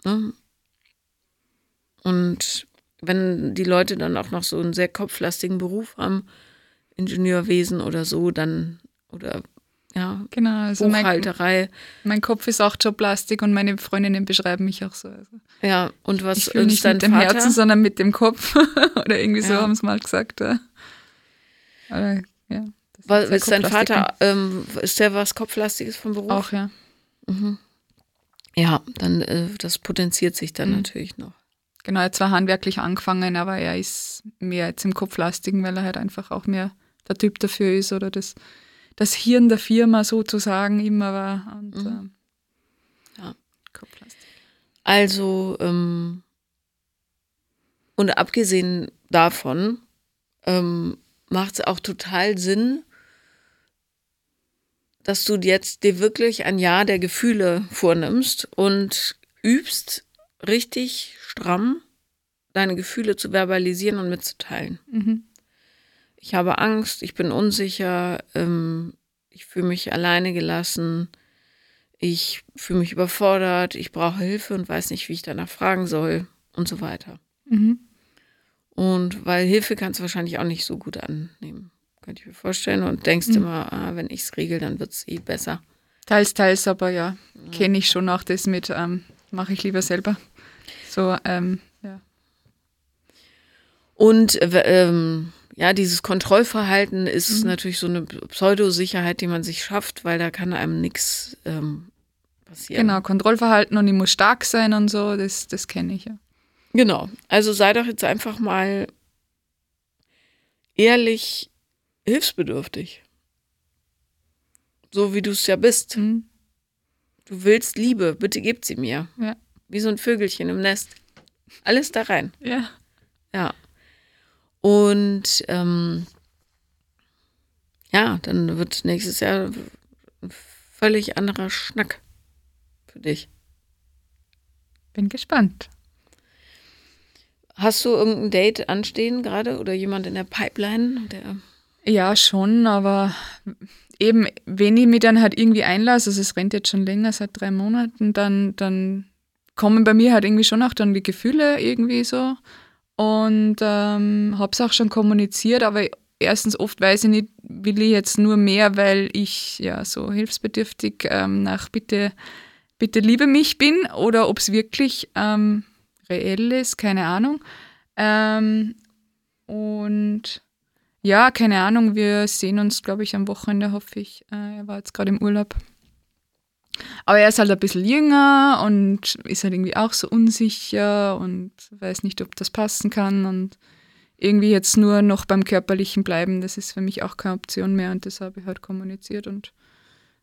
[SPEAKER 1] Ne? Und wenn die Leute dann auch noch so einen sehr kopflastigen Beruf haben, Ingenieurwesen oder so, dann, oder ja,
[SPEAKER 2] Genau, also mein,
[SPEAKER 1] Buchhalterei,
[SPEAKER 2] mein Kopf ist auch Joblastik und meine Freundinnen beschreiben mich auch so. Also
[SPEAKER 1] ja, und was
[SPEAKER 2] ich fühle nicht mit dem
[SPEAKER 1] Vater?
[SPEAKER 2] Herzen, sondern mit dem Kopf. Oder irgendwie so
[SPEAKER 1] Ja.
[SPEAKER 2] haben sie mal gesagt. Ja. Aber, ja,
[SPEAKER 1] was ist dein Vater, ähm, ist der was Kopflastiges vom Beruf?
[SPEAKER 2] Auch, ja.
[SPEAKER 1] Ja, dann, äh, das potenziert sich dann
[SPEAKER 2] Mhm.
[SPEAKER 1] natürlich noch.
[SPEAKER 2] Genau, er hat zwar handwerklich angefangen, aber er ist mehr jetzt im Kopflastigen, weil er halt einfach auch mehr der Typ dafür ist oder das, das Hirn der Firma sozusagen immer war. Und, ähm,
[SPEAKER 1] Ja.
[SPEAKER 2] Kopflastig.
[SPEAKER 1] Also, ähm, und abgesehen davon ähm, macht es auch total Sinn, dass du jetzt dir wirklich ein Jahr der Gefühle vornimmst und übst, richtig stramm deine Gefühle zu verbalisieren und mitzuteilen.
[SPEAKER 2] Mhm.
[SPEAKER 1] Ich habe Angst, ich bin unsicher, ähm, ich fühle mich alleine gelassen, ich fühle mich überfordert, ich brauche Hilfe und weiß nicht, wie ich danach fragen soll und so weiter.
[SPEAKER 2] Mhm.
[SPEAKER 1] Und weil Hilfe kannst du wahrscheinlich auch nicht so gut annehmen, könnte ich mir vorstellen. Und denkst immer, ah, wenn ich es regel, dann wird es eh besser.
[SPEAKER 2] Teils, teils, aber ja, kenne ich schon auch das mit, ähm, mache ich lieber selber. So, ähm, ja.
[SPEAKER 1] Und äh, ähm, ja, dieses Kontrollverhalten ist
[SPEAKER 2] Mhm.
[SPEAKER 1] natürlich so eine Pseudosicherheit, die man sich schafft, weil da kann einem nichts ähm, passieren.
[SPEAKER 2] Genau, Kontrollverhalten und ich muss stark sein und so, das, das kenne ich ja.
[SPEAKER 1] Genau. Also sei doch jetzt einfach mal ehrlich hilfsbedürftig. So wie du es ja bist.
[SPEAKER 2] Mhm.
[SPEAKER 1] Du willst Liebe, bitte gib sie mir.
[SPEAKER 2] Ja.
[SPEAKER 1] Wie so ein Vögelchen im Nest. Alles da rein.
[SPEAKER 2] Ja.
[SPEAKER 1] Ja. Und ähm, ja, dann wird nächstes Jahr ein völlig anderer Schnack für dich.
[SPEAKER 2] bin gespannt.
[SPEAKER 1] Hast du irgendein Date anstehen gerade oder jemand in der Pipeline? Der
[SPEAKER 2] Ja, schon, aber eben, wenn ich mich dann halt irgendwie einlasse, also es rennt jetzt schon länger, seit drei Monaten, dann, dann kommen bei mir halt irgendwie schon auch dann die Gefühle irgendwie so. Und ähm, habe es auch schon kommuniziert, aber erstens oft weiß ich nicht, will ich jetzt nur mehr, weil ich ja so hilfsbedürftig ähm, nach bitte, bitte liebe mich bin oder ob es wirklich ähm, reell ist, keine Ahnung. Ähm, und ja, keine Ahnung, wir sehen uns, glaube ich, am Wochenende, hoffe ich. Äh, er war jetzt gerade im Urlaub. Aber er ist halt ein bisschen jünger und ist halt irgendwie auch so unsicher und weiß nicht, ob das passen kann. Und irgendwie jetzt nur noch beim Körperlichen bleiben, das ist für mich auch keine Option mehr und das habe ich halt kommuniziert. Und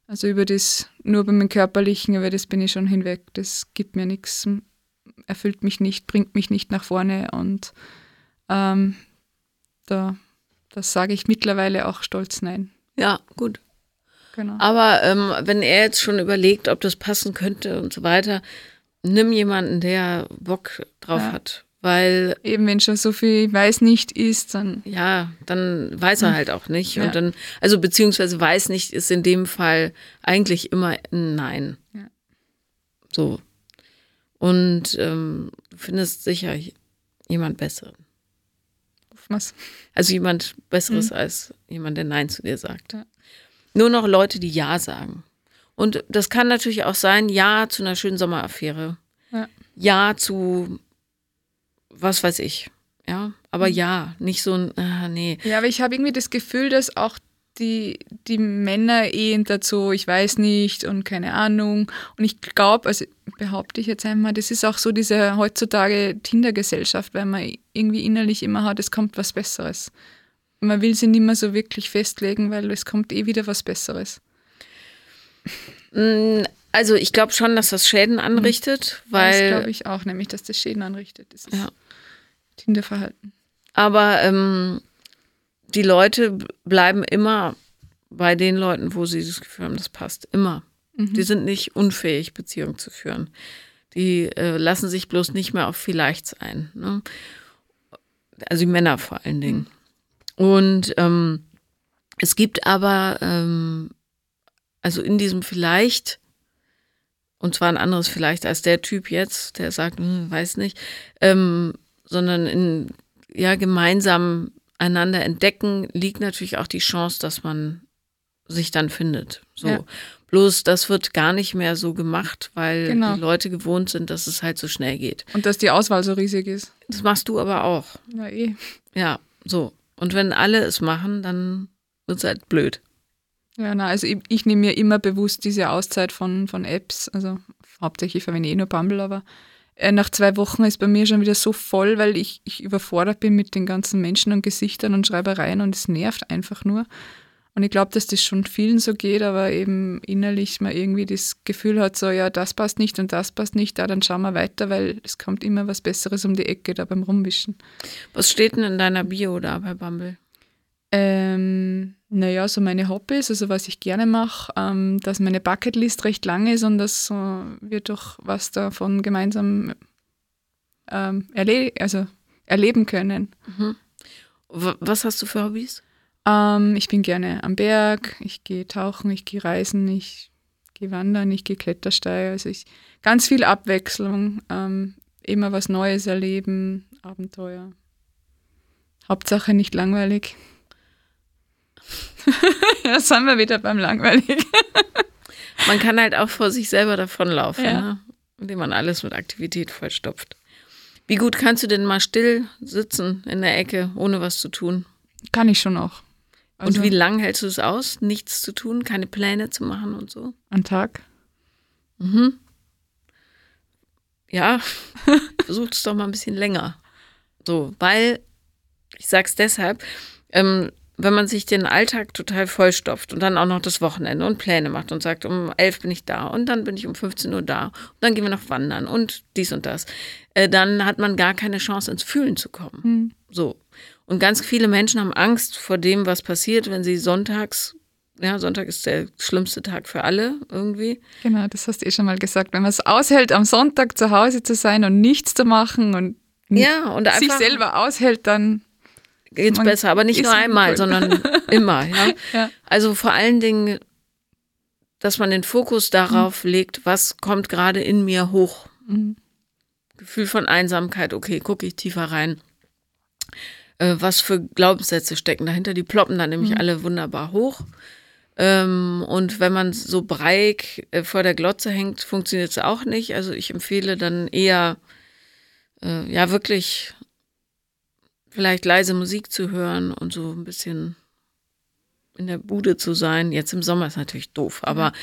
[SPEAKER 2] also über das, nur beim Körperlichen, über das bin ich schon hinweg. Das gibt mir nichts, erfüllt mich nicht, bringt mich nicht nach vorne und ähm, da, das sage ich mittlerweile auch stolz nein.
[SPEAKER 1] Ja, gut.
[SPEAKER 2] Genau.
[SPEAKER 1] Aber ähm, wenn er jetzt schon überlegt, ob das passen könnte und so weiter, nimm jemanden, der Bock drauf
[SPEAKER 2] Ja.
[SPEAKER 1] hat. Weil,
[SPEAKER 2] Eben wenn schon so viel weiß nicht ist, dann
[SPEAKER 1] ja, dann weiß er halt auch nicht.
[SPEAKER 2] Ja.
[SPEAKER 1] Und dann, also beziehungsweise weiß nicht, ist in dem Fall eigentlich immer ein Nein.
[SPEAKER 2] Ja.
[SPEAKER 1] So. Und ähm, du findest sicher jemand Besseren.
[SPEAKER 2] Wir's.
[SPEAKER 1] Also jemand Besseres als jemand, der Nein zu dir sagt.
[SPEAKER 2] Ja.
[SPEAKER 1] Nur noch Leute, die Ja sagen. Und das kann natürlich auch sein, Ja zu einer schönen Sommeraffäre.
[SPEAKER 2] Ja.
[SPEAKER 1] Ja zu was weiß ich. Ja, aber ja, nicht so ein, ah, nee.
[SPEAKER 2] Ja, aber ich habe irgendwie das Gefühl, dass auch die, die Männer eh dazu, ich weiß nicht und keine Ahnung. Und ich glaube, also behaupte ich jetzt einmal, das ist auch so diese heutzutage Tinder-Gesellschaft, weil man irgendwie innerlich immer hat, es kommt was Besseres. Man will sie nicht mehr so wirklich festlegen, weil es kommt eh wieder was Besseres.
[SPEAKER 1] Mm, Also ich glaube schon, dass das Schäden anrichtet,
[SPEAKER 2] das
[SPEAKER 1] weil
[SPEAKER 2] glaube ich auch, nämlich, dass das Schäden anrichtet. Das ist
[SPEAKER 1] Ja.
[SPEAKER 2] Tinder-Verhalten.
[SPEAKER 1] Aber ähm, die Leute bleiben immer bei den Leuten, wo sie das Gefühl haben, das passt. Immer. Die sind nicht unfähig, Beziehungen zu führen. Die äh, lassen sich bloß nicht mehr auf vielleicht ein. Ne? Also die Männer vor allen Dingen. Und ähm, es gibt aber, ähm, also in diesem vielleicht, und zwar ein anderes vielleicht als der Typ jetzt, der sagt, hm, weiß nicht, ähm, sondern in ja gemeinsam einander entdecken liegt natürlich auch die Chance, dass man sich dann findet. So.
[SPEAKER 2] Ja.
[SPEAKER 1] Bloß das wird gar nicht mehr so gemacht, weil
[SPEAKER 2] Genau.
[SPEAKER 1] die Leute gewohnt sind, dass es halt so schnell geht.
[SPEAKER 2] Und dass die Auswahl so riesig ist.
[SPEAKER 1] Das machst du aber auch.
[SPEAKER 2] Ja, eh.
[SPEAKER 1] Ja, so. Und wenn alle es machen, dann wird es halt blöd.
[SPEAKER 2] Ja, na, also ich, ich nehme mir immer bewusst diese Auszeit von, von Apps. Also hauptsächlich verwende ich eh nur Bumble, aber nach zwei Wochen ist bei mir schon wieder so voll, weil ich, ich überfordert bin mit den ganzen Menschen und Gesichtern und Schreibereien und es nervt einfach nur. Und ich glaube, dass das schon vielen so geht, aber eben innerlich man irgendwie das Gefühl hat, so, ja, das passt nicht und das passt nicht, da dann schauen wir weiter, weil es kommt immer was Besseres um die Ecke da beim Rumwischen.
[SPEAKER 1] Was steht denn in deiner Bio da bei Bumble?
[SPEAKER 2] Ähm, naja, so meine Hobbys, also was ich gerne mache, ähm, dass meine Bucketlist recht lang ist und dass äh, wir doch was davon gemeinsam ähm, erle also erleben können.
[SPEAKER 1] W was hast du für Hobbys?
[SPEAKER 2] Ähm, ich bin gerne am Berg, ich gehe tauchen, ich gehe reisen, ich gehe wandern, ich gehe Klettersteig. Also ich ganz viel Abwechslung, ähm, immer was Neues erleben, Abenteuer. Hauptsache nicht langweilig. ja, sind wir wieder beim langweilig.
[SPEAKER 1] Man kann halt auch vor sich selber davonlaufen,
[SPEAKER 2] Ja.
[SPEAKER 1] ne? indem man alles mit Aktivität vollstopft. Wie gut kannst du denn mal still sitzen in der Ecke, ohne was zu tun?
[SPEAKER 2] Kann ich schon auch. Also
[SPEAKER 1] und wie lang hältst du es aus, nichts zu tun, keine Pläne zu machen und so?
[SPEAKER 2] Am Tag?
[SPEAKER 1] Mhm. Ja, versuch es doch mal ein bisschen länger. So, weil, ich sag's deshalb, ähm, wenn man sich den Alltag total vollstopft und dann auch noch das Wochenende und Pläne macht und sagt, um 11 bin ich da und dann bin ich um 15 Uhr da und dann gehen wir noch wandern und dies und das, äh, dann hat man gar keine Chance ins Fühlen zu kommen.
[SPEAKER 2] Hm.
[SPEAKER 1] So. Und ganz viele Menschen haben Angst vor dem, was passiert, wenn sie sonntags Ja, Sonntag ist der schlimmste Tag für alle irgendwie.
[SPEAKER 2] Genau, das hast du eh schon mal gesagt. Wenn man es aushält, am Sonntag zu Hause zu sein und nichts zu machen und
[SPEAKER 1] Ja, und
[SPEAKER 2] sich selber aushält, dann
[SPEAKER 1] geht's
[SPEAKER 2] man
[SPEAKER 1] besser, aber nicht nur einmal,
[SPEAKER 2] gut.
[SPEAKER 1] sondern immer. Ja?
[SPEAKER 2] Ja.
[SPEAKER 1] Also vor allen Dingen, dass man den Fokus darauf legt, was kommt gerade in mir hoch.
[SPEAKER 2] Mhm.
[SPEAKER 1] Gefühl von Einsamkeit, okay, gucke ich tiefer rein. Äh, was für Glaubenssätze stecken dahinter? Die ploppen dann nämlich alle wunderbar hoch. Ähm, und wenn man so breiig äh, vor der Glotze hängt, funktioniert es auch nicht. Also ich empfehle dann eher, äh, ja, wirklich vielleicht leise Musik zu hören und so ein bisschen in der Bude zu sein. Jetzt im Sommer ist natürlich doof, aber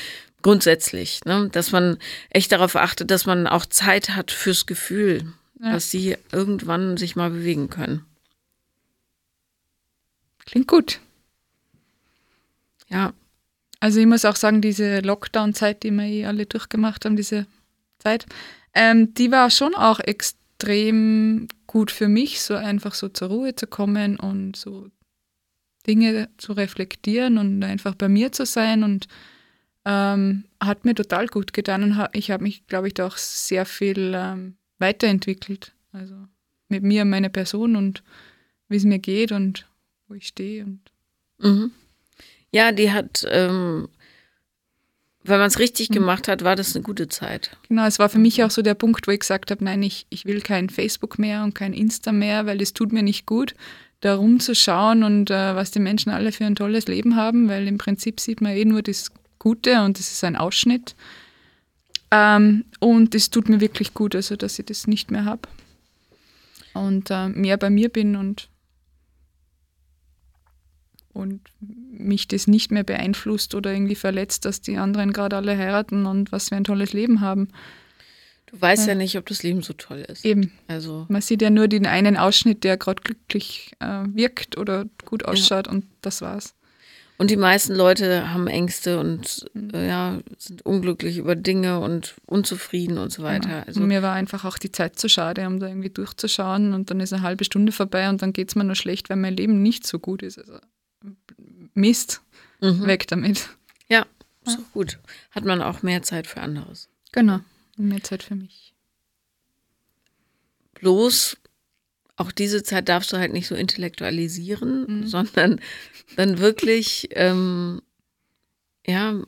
[SPEAKER 1] grundsätzlich, ne, dass man echt darauf achtet, dass man auch Zeit hat fürs Gefühl,
[SPEAKER 2] Ja.
[SPEAKER 1] dass sie irgendwann sich mal bewegen können.
[SPEAKER 2] klingt gut.
[SPEAKER 1] Ja,
[SPEAKER 2] Also ich muss auch sagen, diese Lockdown-Zeit, die wir eh alle durchgemacht haben, diese Zeit, ähm, die war schon auch extrem gut für mich, so einfach so zur Ruhe zu kommen und so Dinge zu reflektieren und einfach bei mir zu sein und ähm, hat mir total gut getan und ich habe mich, glaube ich, da auch sehr viel ähm, weiterentwickelt. Also mit mir, meiner Person und wie es mir geht und wo ich stehe und
[SPEAKER 1] Mhm. Ja, die hat, ähm, wenn man es richtig
[SPEAKER 2] Mhm.
[SPEAKER 1] gemacht hat, war das eine gute Zeit.
[SPEAKER 2] Genau, es war für mich auch so der Punkt, wo ich gesagt habe, nein, ich, ich will kein Facebook mehr und kein Insta mehr, weil es tut mir nicht gut, da rumzuschauen und äh, was die Menschen alle für ein tolles Leben haben, weil im Prinzip sieht man eh nur das Gute und das ist ein Ausschnitt. Ähm, und es tut mir wirklich gut, also dass ich das nicht mehr habe. Und äh, mehr bei mir bin und, und mich das nicht mehr beeinflusst oder irgendwie verletzt, dass die anderen gerade alle heiraten und was für ein tolles Leben haben.
[SPEAKER 1] Du weißt ja,
[SPEAKER 2] Ja.
[SPEAKER 1] nicht, ob das Leben so toll ist.
[SPEAKER 2] Eben.
[SPEAKER 1] Also,
[SPEAKER 2] Man sieht ja nur den einen Ausschnitt, der gerade glücklich äh, wirkt oder gut ausschaut und das war's.
[SPEAKER 1] und die meisten Leute haben Ängste und
[SPEAKER 2] Mhm.
[SPEAKER 1] äh, ja, sind unglücklich über Dinge und unzufrieden und so weiter.
[SPEAKER 2] Genau.
[SPEAKER 1] Also,
[SPEAKER 2] und mir war einfach auch die Zeit zu schade, um da irgendwie durchzuschauen und dann ist eine halbe Stunde vorbei und dann geht es mir nur schlecht, weil mein Leben nicht so gut ist. Also Mist,
[SPEAKER 1] mhm.
[SPEAKER 2] weg damit.
[SPEAKER 1] Ja, ist auch gut. Hat man auch mehr Zeit für anderes.
[SPEAKER 2] Genau. Mehr Zeit für mich.
[SPEAKER 1] Bloß, auch diese Zeit darfst du halt nicht so intellektualisieren,
[SPEAKER 2] Mhm.
[SPEAKER 1] sondern dann wirklich, ähm, ja,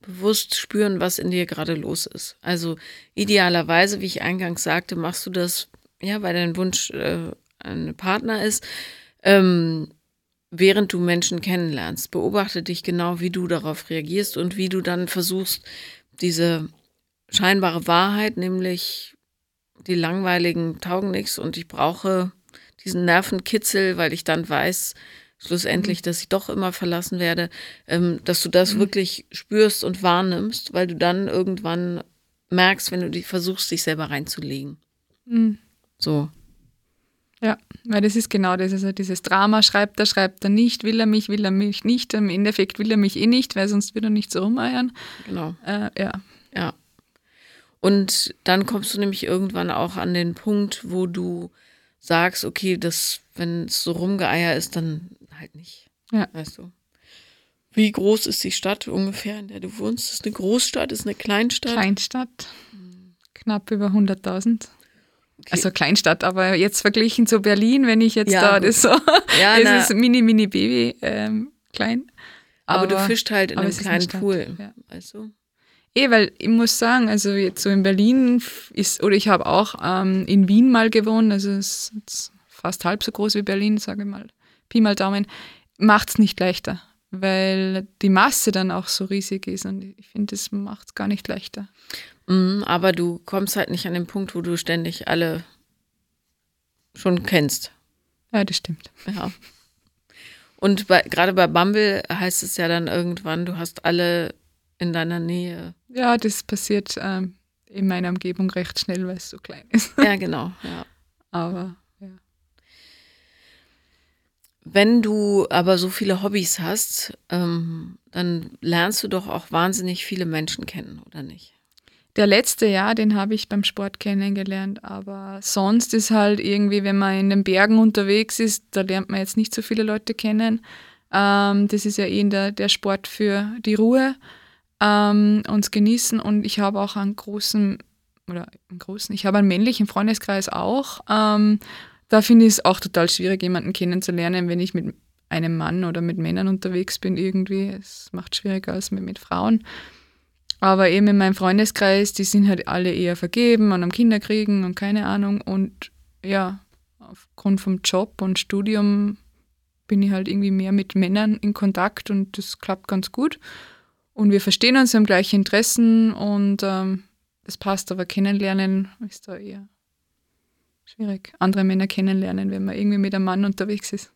[SPEAKER 1] bewusst spüren, was in dir gerade los ist. Also idealerweise, wie ich eingangs sagte, machst du das, ja, weil dein Wunsch äh, ein Partner ist, ähm, während du Menschen kennenlernst. Beobachte dich genau, wie du darauf reagierst und wie du dann versuchst, diese scheinbare Wahrheit, nämlich die langweiligen taugen nichts und ich brauche diesen Nervenkitzel, weil ich dann weiß, schlussendlich, dass ich doch immer verlassen werde, ähm, dass du das wirklich spürst und wahrnimmst, weil du dann irgendwann merkst, wenn du dich versuchst, dich selber reinzulegen.
[SPEAKER 2] Mhm.
[SPEAKER 1] So.
[SPEAKER 2] Ja, weil das ist genau das. Also dieses Drama, schreibt er, schreibt er nicht, will er mich, will er mich nicht. Im Endeffekt will er mich eh nicht, weil sonst würde er nicht so rumeiern.
[SPEAKER 1] Genau.
[SPEAKER 2] Äh, ja.
[SPEAKER 1] Ja. Und dann kommst du nämlich irgendwann auch an den Punkt, wo du sagst, okay, das, wenn es so rumgeeier ist, dann halt nicht.
[SPEAKER 2] Ja.
[SPEAKER 1] Weißt du? Wie groß ist die Stadt ungefähr, in der du wohnst? Ist es eine Großstadt, ist es eine Kleinstadt?
[SPEAKER 2] Kleinstadt. Knapp über 100.000.
[SPEAKER 1] Okay.
[SPEAKER 2] Also Kleinstadt, aber jetzt verglichen zu Berlin, wenn ich jetzt
[SPEAKER 1] Ja,
[SPEAKER 2] da
[SPEAKER 1] gut.
[SPEAKER 2] das so,
[SPEAKER 1] Ja,
[SPEAKER 2] es
[SPEAKER 1] na,
[SPEAKER 2] ist mini, mini Baby ähm, klein.
[SPEAKER 1] aber, du fischst halt in
[SPEAKER 2] aber
[SPEAKER 1] einem kleinen Pool.
[SPEAKER 2] ja.
[SPEAKER 1] Du?
[SPEAKER 2] Eh, weil ich muss sagen, also jetzt so in Berlin ist, oder ich habe auch ähm, in Wien mal gewohnt, also es ist fast halb so groß wie Berlin, sage ich mal, Pi mal Daumen, macht es nicht leichter, weil die Masse dann auch so riesig ist und ich finde, das macht es gar nicht leichter.
[SPEAKER 1] Mhm, aber du kommst halt nicht an den Punkt, wo du ständig alle schon kennst.
[SPEAKER 2] Ja, das stimmt.
[SPEAKER 1] Ja. Und bei, gerade bei Bumble heißt es ja dann irgendwann, du hast alle in deiner Nähe.
[SPEAKER 2] Ja, das passiert ähm, in meiner Umgebung recht schnell, weil es so klein ist.
[SPEAKER 1] Ja, genau. Ja.
[SPEAKER 2] Aber ja.
[SPEAKER 1] Wenn du aber so viele Hobbys hast, ähm, dann lernst du doch auch wahnsinnig viele Menschen kennen, oder nicht?
[SPEAKER 2] Der letzte Jahr, den habe ich beim Sport kennengelernt, aber sonst ist halt irgendwie, wenn man in den Bergen unterwegs ist, da lernt man jetzt nicht so viele Leute kennen. Ähm, das ist ja eh der, der Sport für die Ruhe, ähm, uns genießen. Und ich habe auch einen großen, oder einen großen, ich habe einen männlichen Freundeskreis auch. Ähm, da finde ich es auch total schwierig, jemanden kennenzulernen, wenn ich mit einem Mann oder mit Männern unterwegs bin irgendwie. Es macht schwieriger als mit, mit Frauen. Aber eben in meinem Freundeskreis, die sind halt alle eher vergeben und am Kinder kriegen und keine Ahnung. Und ja, aufgrund vom Job und Studium bin ich halt irgendwie mehr mit Männern in Kontakt und das klappt ganz gut. Und wir verstehen uns, haben gleiche Interessen und ähm, das passt, aber kennenlernen ist da eher schwierig. Andere Männer kennenlernen, wenn man irgendwie mit einem Mann unterwegs ist.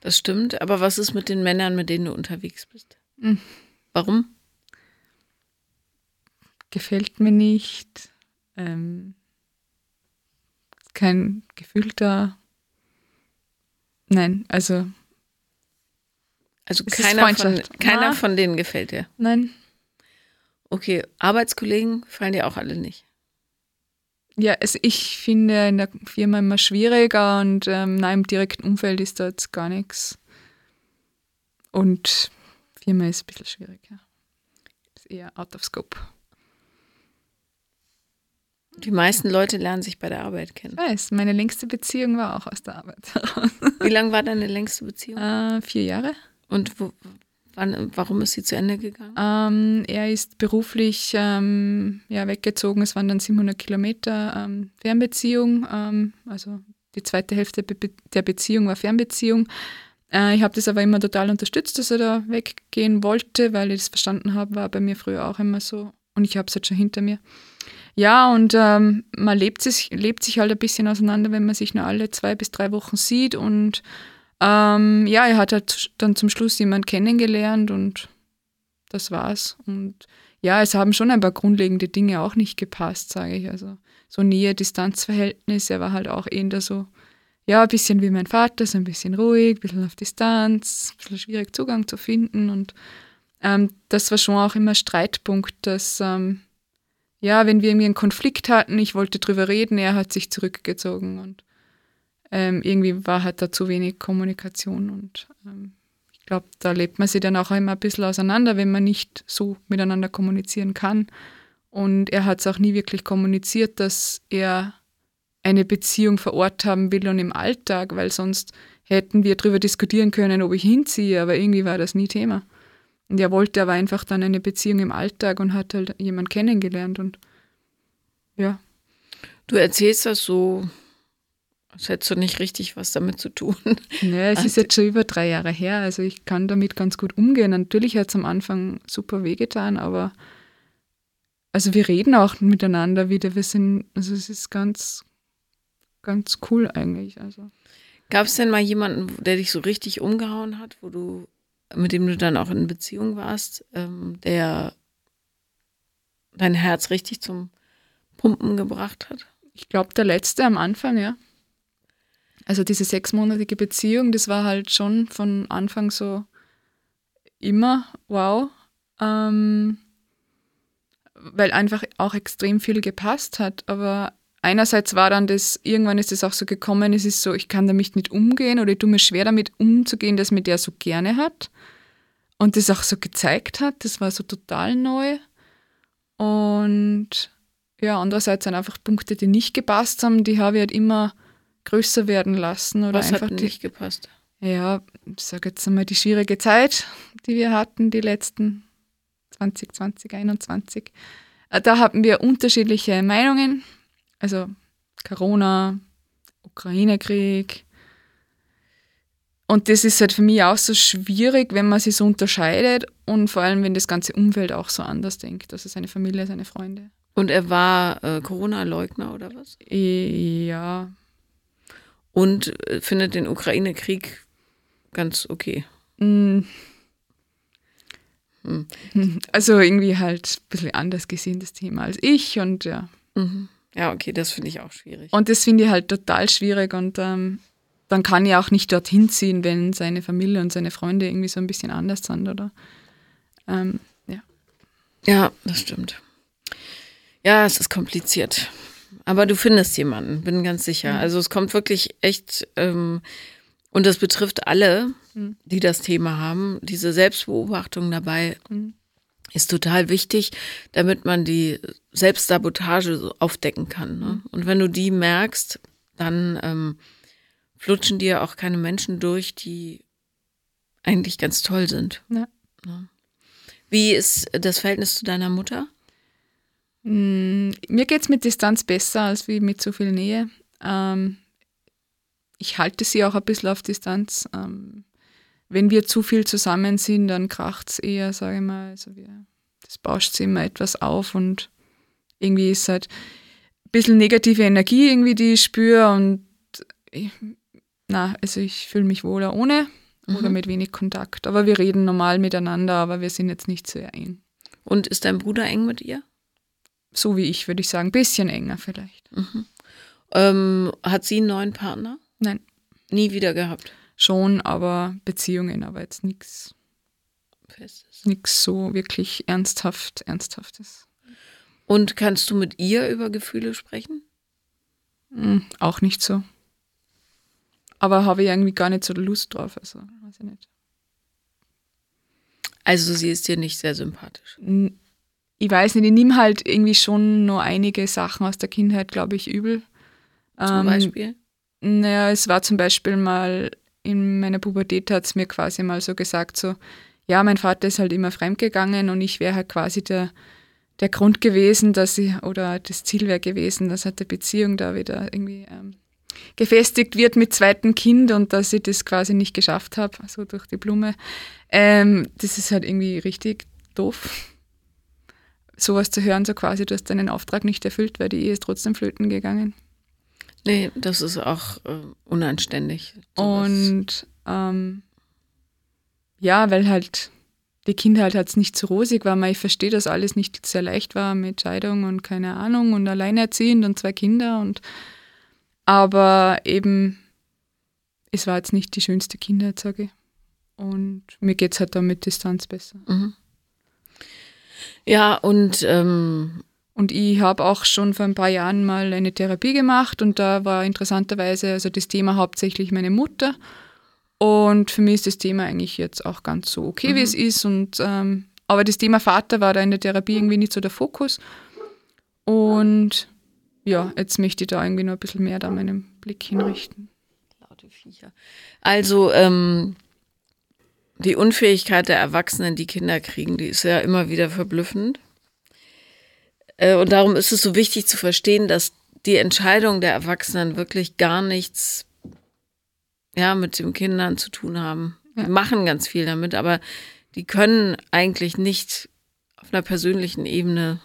[SPEAKER 1] Das stimmt, aber was ist mit den Männern, mit denen du unterwegs bist?
[SPEAKER 2] Mhm.
[SPEAKER 1] Warum?
[SPEAKER 2] Gefällt mir nicht, ähm, kein Gefühl da. Nein, also.
[SPEAKER 1] Also keiner, von, keiner
[SPEAKER 2] Na.
[SPEAKER 1] von denen gefällt dir.
[SPEAKER 2] Nein.
[SPEAKER 1] Okay, Arbeitskollegen fallen dir auch alle nicht.
[SPEAKER 2] Ja, also ich finde in der Firma immer schwieriger und ähm, nein, im direkten Umfeld ist da jetzt gar nichts. Und Firma ist ein bisschen schwierig, ja. Ist eher out of scope.
[SPEAKER 1] Die meisten Leute lernen sich bei der Arbeit kennen.
[SPEAKER 2] Ich weiß, meine längste Beziehung war auch aus der Arbeit heraus.
[SPEAKER 1] Wie lang war deine längste Beziehung?
[SPEAKER 2] äh, vier Jahre.
[SPEAKER 1] Und wo, wann, warum ist sie zu Ende gegangen?
[SPEAKER 2] Ähm, er ist beruflich ähm, ja, weggezogen. Es waren dann 700 Kilometer ähm, Fernbeziehung. Ähm, also die zweite Hälfte der Beziehung war Fernbeziehung. Äh, ich habe das aber immer total unterstützt, dass er da weggehen wollte, weil ich das verstanden habe, war bei mir früher auch immer so. Und ich habe es jetzt schon hinter mir. Ja, und ähm, man lebt sich, lebt sich halt ein bisschen auseinander, wenn man sich nur alle zwei bis drei Wochen sieht. Und ähm, ja, er hat halt dann zum Schluss jemand kennengelernt und das war's. Und ja, es haben schon ein paar grundlegende Dinge auch nicht gepasst, sage ich. Also so Nähe-Distanz-Verhältnis, er war halt auch eher so, ja, ein bisschen wie mein Vater, so ein bisschen ruhig, ein bisschen auf Distanz, ein bisschen schwierig Zugang zu finden. Und ähm, das war schon auch immer Streitpunkt, dass, ähm, ja, wenn wir irgendwie einen Konflikt hatten, ich wollte drüber reden, er hat sich zurückgezogen und ähm, irgendwie war halt da zu wenig Kommunikation und ähm, ich glaube, da lebt man sich dann auch immer ein bisschen auseinander, wenn man nicht so miteinander kommunizieren kann. Und er hat es auch nie wirklich kommuniziert, dass er eine Beziehung vor Ort haben will und im Alltag, weil sonst hätten wir darüber diskutieren können, ob ich hinziehe, aber irgendwie war das nie Thema. Und er wollte aber einfach dann eine Beziehung im Alltag und hat halt jemanden kennengelernt und ja.
[SPEAKER 1] Du erzählst das so, als hättest du nicht richtig was damit zu tun.
[SPEAKER 2] Ja, es ist jetzt schon über drei Jahre her, also ich kann damit ganz gut umgehen. Natürlich hat es am Anfang super wehgetan, aber also wir reden auch miteinander wieder. Wir sind, also es ist ganz, ganz cool eigentlich. Also
[SPEAKER 1] Gab es denn mal jemanden, der dich so richtig umgehauen hat, wo du, mit dem du dann auch in Beziehung warst, ähm, der dein Herz richtig zum Pumpen gebracht hat?
[SPEAKER 2] ich glaube, der letzte am Anfang, ja. Also diese sechsmonatige Beziehung, das war halt schon von Anfang so immer wow. Ähm, weil einfach auch extrem viel gepasst hat. Aber einerseits war dann das, irgendwann ist es auch so gekommen, es ist so, ich kann damit nicht umgehen oder ich tue mir schwer damit umzugehen, dass mir der so gerne hat. Und das auch so gezeigt hat, das war so total neu. Und ja, andererseits sind einfach Punkte, die nicht gepasst haben, die habe ich halt immer größer werden lassen. Oder
[SPEAKER 1] Was
[SPEAKER 2] einfach
[SPEAKER 1] hat
[SPEAKER 2] die,
[SPEAKER 1] nicht gepasst?
[SPEAKER 2] ja, ich sage jetzt einmal die schwierige Zeit, die wir hatten, die letzten 2020, 21. Äh, Da hatten wir unterschiedliche Meinungen. Also Corona, Ukraine-Krieg. Und das ist halt für mich auch so schwierig, wenn man sich so unterscheidet und vor allem, wenn das ganze Umfeld auch so anders denkt. Also seine Familie, seine Freunde.
[SPEAKER 1] Und er war äh, Corona-Leugner oder was?
[SPEAKER 2] Ja,
[SPEAKER 1] Und äh, findet den Ukraine-Krieg ganz okay.
[SPEAKER 2] Mm.
[SPEAKER 1] Hm.
[SPEAKER 2] Also irgendwie halt ein bisschen anders gesehen, das Thema als ich. Und ja.
[SPEAKER 1] Mhm. Ja, okay, das finde ich auch schwierig.
[SPEAKER 2] Und das finde ich halt total schwierig. Und ähm, dann kann ich auch nicht dorthin ziehen, wenn seine Familie und seine Freunde irgendwie so ein bisschen anders sind, oder? Ähm, ja.
[SPEAKER 1] Ja, das stimmt. Ja, es ist kompliziert. Aber du findest jemanden, bin ganz sicher. Also es kommt wirklich echt, ähm, Und das betrifft alle,
[SPEAKER 2] Mhm.
[SPEAKER 1] die das Thema haben. Diese Selbstbeobachtung dabei
[SPEAKER 2] Mhm.
[SPEAKER 1] Ist total wichtig, damit man die Selbstsabotage so aufdecken kann. Ne? Und wenn du die merkst, dann ähm, flutschen dir auch keine Menschen durch, die eigentlich ganz toll sind.
[SPEAKER 2] Ja.
[SPEAKER 1] Ne? Wie ist das Verhältnis zu deiner Mutter?
[SPEAKER 2] Mm, Mir geht es mit Distanz besser als wie mit zu viel Nähe. Ähm, ich halte sie auch ein bisschen auf Distanz. Ähm, wenn wir zu viel zusammen sind, dann kracht es eher, sage ich mal. Also wir, das bauscht sich immer etwas auf und irgendwie ist halt ein bisschen negative Energie irgendwie, die ich spüre und ich, na, also ich fühle mich wohler ohne oder
[SPEAKER 1] Mhm.
[SPEAKER 2] mit wenig Kontakt. Aber wir reden normal miteinander, aber wir sind jetzt nicht sehr eng.
[SPEAKER 1] Und ist dein Bruder eng mit ihr?
[SPEAKER 2] So wie ich, würde ich sagen. Bisschen enger vielleicht.
[SPEAKER 1] Ähm, hat sie einen neuen Partner?
[SPEAKER 2] Nein.
[SPEAKER 1] Nie wieder gehabt.
[SPEAKER 2] Schon, aber Beziehungen, aber jetzt nichts
[SPEAKER 1] Festes.
[SPEAKER 2] nix so wirklich ernsthaft, ernsthaftes.
[SPEAKER 1] Und kannst du mit ihr über Gefühle sprechen?
[SPEAKER 2] Hm, auch nicht so. Aber habe ich irgendwie gar nicht so Lust drauf, also weiß ich nicht.
[SPEAKER 1] Also sie ist dir nicht sehr sympathisch.
[SPEAKER 2] Ich weiß nicht, ich nehme halt irgendwie schon nur einige Sachen aus der Kindheit, glaube ich, übel.
[SPEAKER 1] Zum
[SPEAKER 2] Ähm,
[SPEAKER 1] Beispiel.
[SPEAKER 2] Naja, es war zum Beispiel mal in meiner Pubertät hat es mir quasi mal so gesagt, so, ja, mein Vater ist halt immer fremdgegangen und ich wäre halt quasi der, der Grund gewesen, dass ich, oder das Ziel wäre gewesen, dass halt die Beziehung da wieder irgendwie ähm, gefestigt wird mit zweitem Kind und dass ich das quasi nicht geschafft habe, so durch die Blume. Ähm, das ist halt irgendwie richtig doof. Sowas zu hören, so quasi, du hast deinen Auftrag nicht erfüllt, weil die Ehe ist trotzdem flöten gegangen.
[SPEAKER 1] Nee, das ist auch äh, unanständig. sowas.
[SPEAKER 2] Und ähm, ja, weil halt die Kindheit halt nicht so rosig war. Ich verstehe, dass alles nicht sehr leicht war mit Scheidung und keine Ahnung und alleinerziehend und zwei Kinder und aber eben, es war jetzt nicht die schönste Kindheit, sage ich. Und mir geht es halt da mit Distanz besser.
[SPEAKER 1] Mhm. Ja, und ähm,
[SPEAKER 2] Und ich habe auch schon vor ein paar Jahren mal eine Therapie gemacht und da war interessanterweise also das Thema hauptsächlich meine Mutter. Und für mich ist das Thema eigentlich jetzt auch ganz so okay, wie es ist. Und, ähm, aber das Thema Vater war da in der Therapie irgendwie nicht so der Fokus. Und ja, jetzt möchte ich da irgendwie noch ein bisschen mehr da meinen Blick hinrichten.
[SPEAKER 1] laute Viecher. Also ähm, die Unfähigkeit der Erwachsenen, die Kinder kriegen, die ist ja immer wieder verblüffend. Äh, und darum ist es so wichtig zu verstehen, dass die Entscheidungen der Erwachsenen wirklich gar nichts ja, mit den Kindern zu tun haben.
[SPEAKER 2] Ja.
[SPEAKER 1] Die machen ganz viel damit, aber die können eigentlich nicht auf einer persönlichen Ebene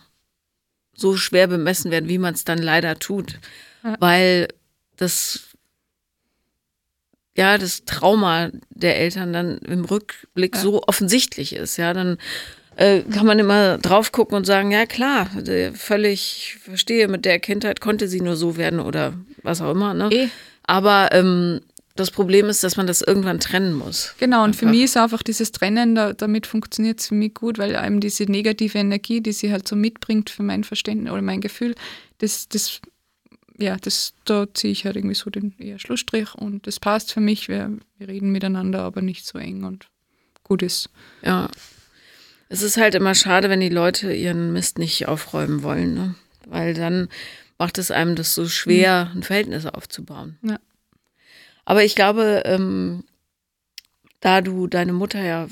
[SPEAKER 1] so schwer bemessen werden, wie man es dann leider tut.
[SPEAKER 2] Ja.
[SPEAKER 1] Weil das ja, das Trauma der Eltern dann im Rückblick
[SPEAKER 2] Ja.
[SPEAKER 1] so offensichtlich ist, ja, dann äh, kann man immer drauf gucken und sagen, ja klar, äh, völlig verstehe, mit der Kindheit konnte sie nur so werden oder was auch immer, ne?
[SPEAKER 2] Eh.
[SPEAKER 1] Aber ähm, das Problem ist, dass man das irgendwann trennen muss.
[SPEAKER 2] Genau, und für
[SPEAKER 1] Einfach.
[SPEAKER 2] mich ist einfach dieses Trennen, da, damit funktioniert es für mich gut, weil einem diese negative Energie, die sie halt so mitbringt für mein Verständnis oder mein Gefühl, das, das, ja, das, da ziehe ich halt irgendwie so den eher Schlussstrich und das passt für mich. Wir, wir reden miteinander, aber nicht so eng und gut ist.
[SPEAKER 1] Ja. Es ist halt immer schade, wenn die Leute ihren Mist nicht aufräumen wollen, ne? Weil dann macht es einem das so schwer, ein Verhältnis aufzubauen.
[SPEAKER 2] Ja.
[SPEAKER 1] Aber ich glaube, ähm, da du deine Mutter ja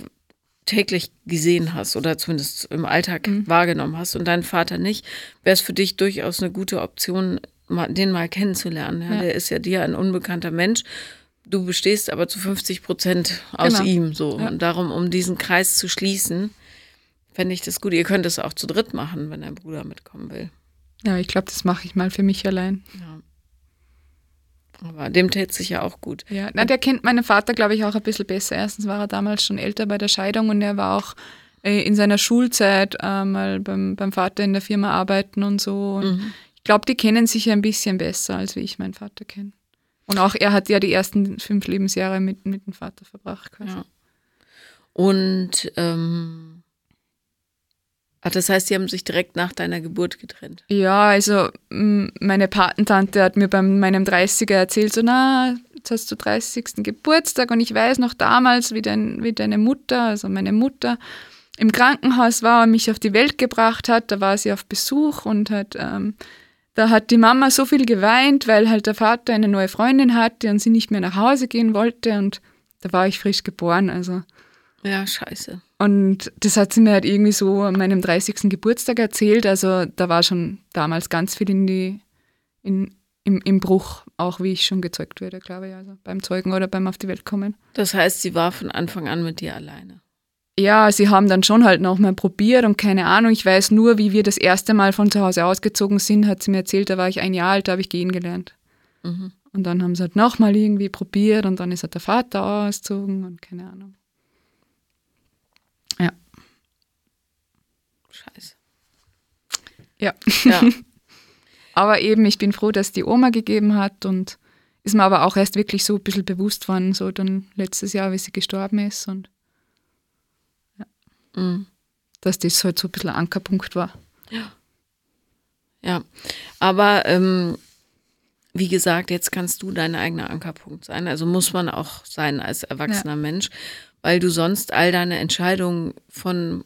[SPEAKER 1] täglich gesehen hast oder zumindest im Alltag
[SPEAKER 2] Mhm.
[SPEAKER 1] wahrgenommen hast und deinen Vater nicht, wäre es für dich durchaus eine gute Option, den mal kennenzulernen. Ja?
[SPEAKER 2] Ja.
[SPEAKER 1] Der ist ja dir ein unbekannter Mensch. Du bestehst aber zu 50 Prozent aus
[SPEAKER 2] Genau.
[SPEAKER 1] ihm so.
[SPEAKER 2] Ja.
[SPEAKER 1] Und darum, um diesen Kreis zu schließen, fände ich das gut. Ihr könnt es auch zu dritt machen, wenn dein Bruder mitkommen will.
[SPEAKER 2] Ja, ich glaube, das mache ich mal für mich allein.
[SPEAKER 1] Ja. Aber dem täte sich ja auch gut.
[SPEAKER 2] Ja, na, der kennt meinen Vater, glaube ich, auch ein bisschen besser. Erstens war er damals schon älter bei der Scheidung und er war auch äh, in seiner Schulzeit äh, mal beim, beim Vater in der Firma arbeiten und so. Und
[SPEAKER 1] Mhm.
[SPEAKER 2] Ich glaube, die kennen sich ja ein bisschen besser, als wie ich meinen Vater kenne. Und auch er hat ja die ersten fünf Lebensjahre mit, mit dem Vater verbracht. Quasi.
[SPEAKER 1] Ja. Und ähm, ach, das heißt, sie haben sich direkt nach deiner Geburt getrennt.
[SPEAKER 2] Ja, also meine Patentante hat mir bei meinem 30er erzählt, so na, jetzt hast du 30. Geburtstag und ich weiß noch damals, wie, dein, wie deine Mutter, also meine Mutter, im Krankenhaus war und mich auf die Welt gebracht hat. Da war sie auf Besuch und hat, ähm, da hat die Mama so viel geweint, weil halt der Vater eine neue Freundin hatte und sie nicht mehr nach Hause gehen wollte und da war ich frisch geboren, also.
[SPEAKER 1] Ja, scheiße.
[SPEAKER 2] Und das hat sie mir halt irgendwie so an meinem 30. Geburtstag erzählt. Also da war schon damals ganz viel in die, in, im, im Bruch, auch wie ich schon gezeugt wurde, glaube ich, also beim Zeugen oder beim Auf die Welt kommen.
[SPEAKER 1] Das heißt, sie war von Anfang an mit dir alleine.
[SPEAKER 2] Ja, sie haben dann schon halt noch mal probiert und keine Ahnung. Ich weiß nur, wie wir das erste Mal von zu Hause ausgezogen sind, hat sie mir erzählt, da war ich ein Jahr alt, da habe ich gehen gelernt.
[SPEAKER 1] Mhm.
[SPEAKER 2] Und dann haben sie halt nochmal irgendwie probiert und dann ist halt der Vater ausgezogen und keine Ahnung. Ja.
[SPEAKER 1] Scheiße.
[SPEAKER 2] Ja.
[SPEAKER 1] Ja.
[SPEAKER 2] Aber eben, ich bin froh, dass die Oma gegeben hat und ist mir aber auch erst wirklich so ein bisschen bewusst worden, so dann letztes Jahr, wie sie gestorben ist und
[SPEAKER 1] Mhm.
[SPEAKER 2] dass das halt so ein bisschen Ankerpunkt war.
[SPEAKER 1] Ja, aber ähm, wie gesagt, jetzt kannst du dein eigener Ankerpunkt sein. Also muss man auch sein als erwachsener Mensch, weil du sonst all deine Entscheidungen von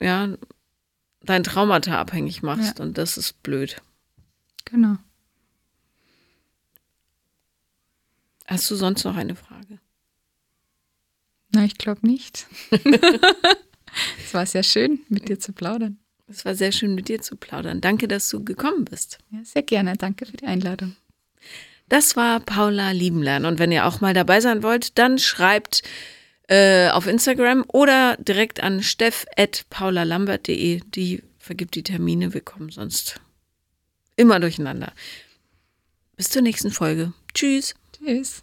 [SPEAKER 1] ja, dein Traumata abhängig machst und das ist blöd.
[SPEAKER 2] Genau.
[SPEAKER 1] Hast du sonst noch eine Frage?
[SPEAKER 2] Na, ich glaube nicht. Es war sehr schön, mit dir zu plaudern.
[SPEAKER 1] Es war sehr schön, mit dir zu plaudern. Danke, dass du gekommen bist.
[SPEAKER 2] Ja, sehr gerne. Danke für die Einladung.
[SPEAKER 1] Das war Paula Liebenlern. Und wenn ihr auch mal dabei sein wollt, dann schreibt äh, auf Instagram oder direkt an steff.paulalambert.de. Die vergibt die Termine. Wir kommen sonst immer durcheinander. Bis zur nächsten Folge. Tschüss.
[SPEAKER 2] Tschüss.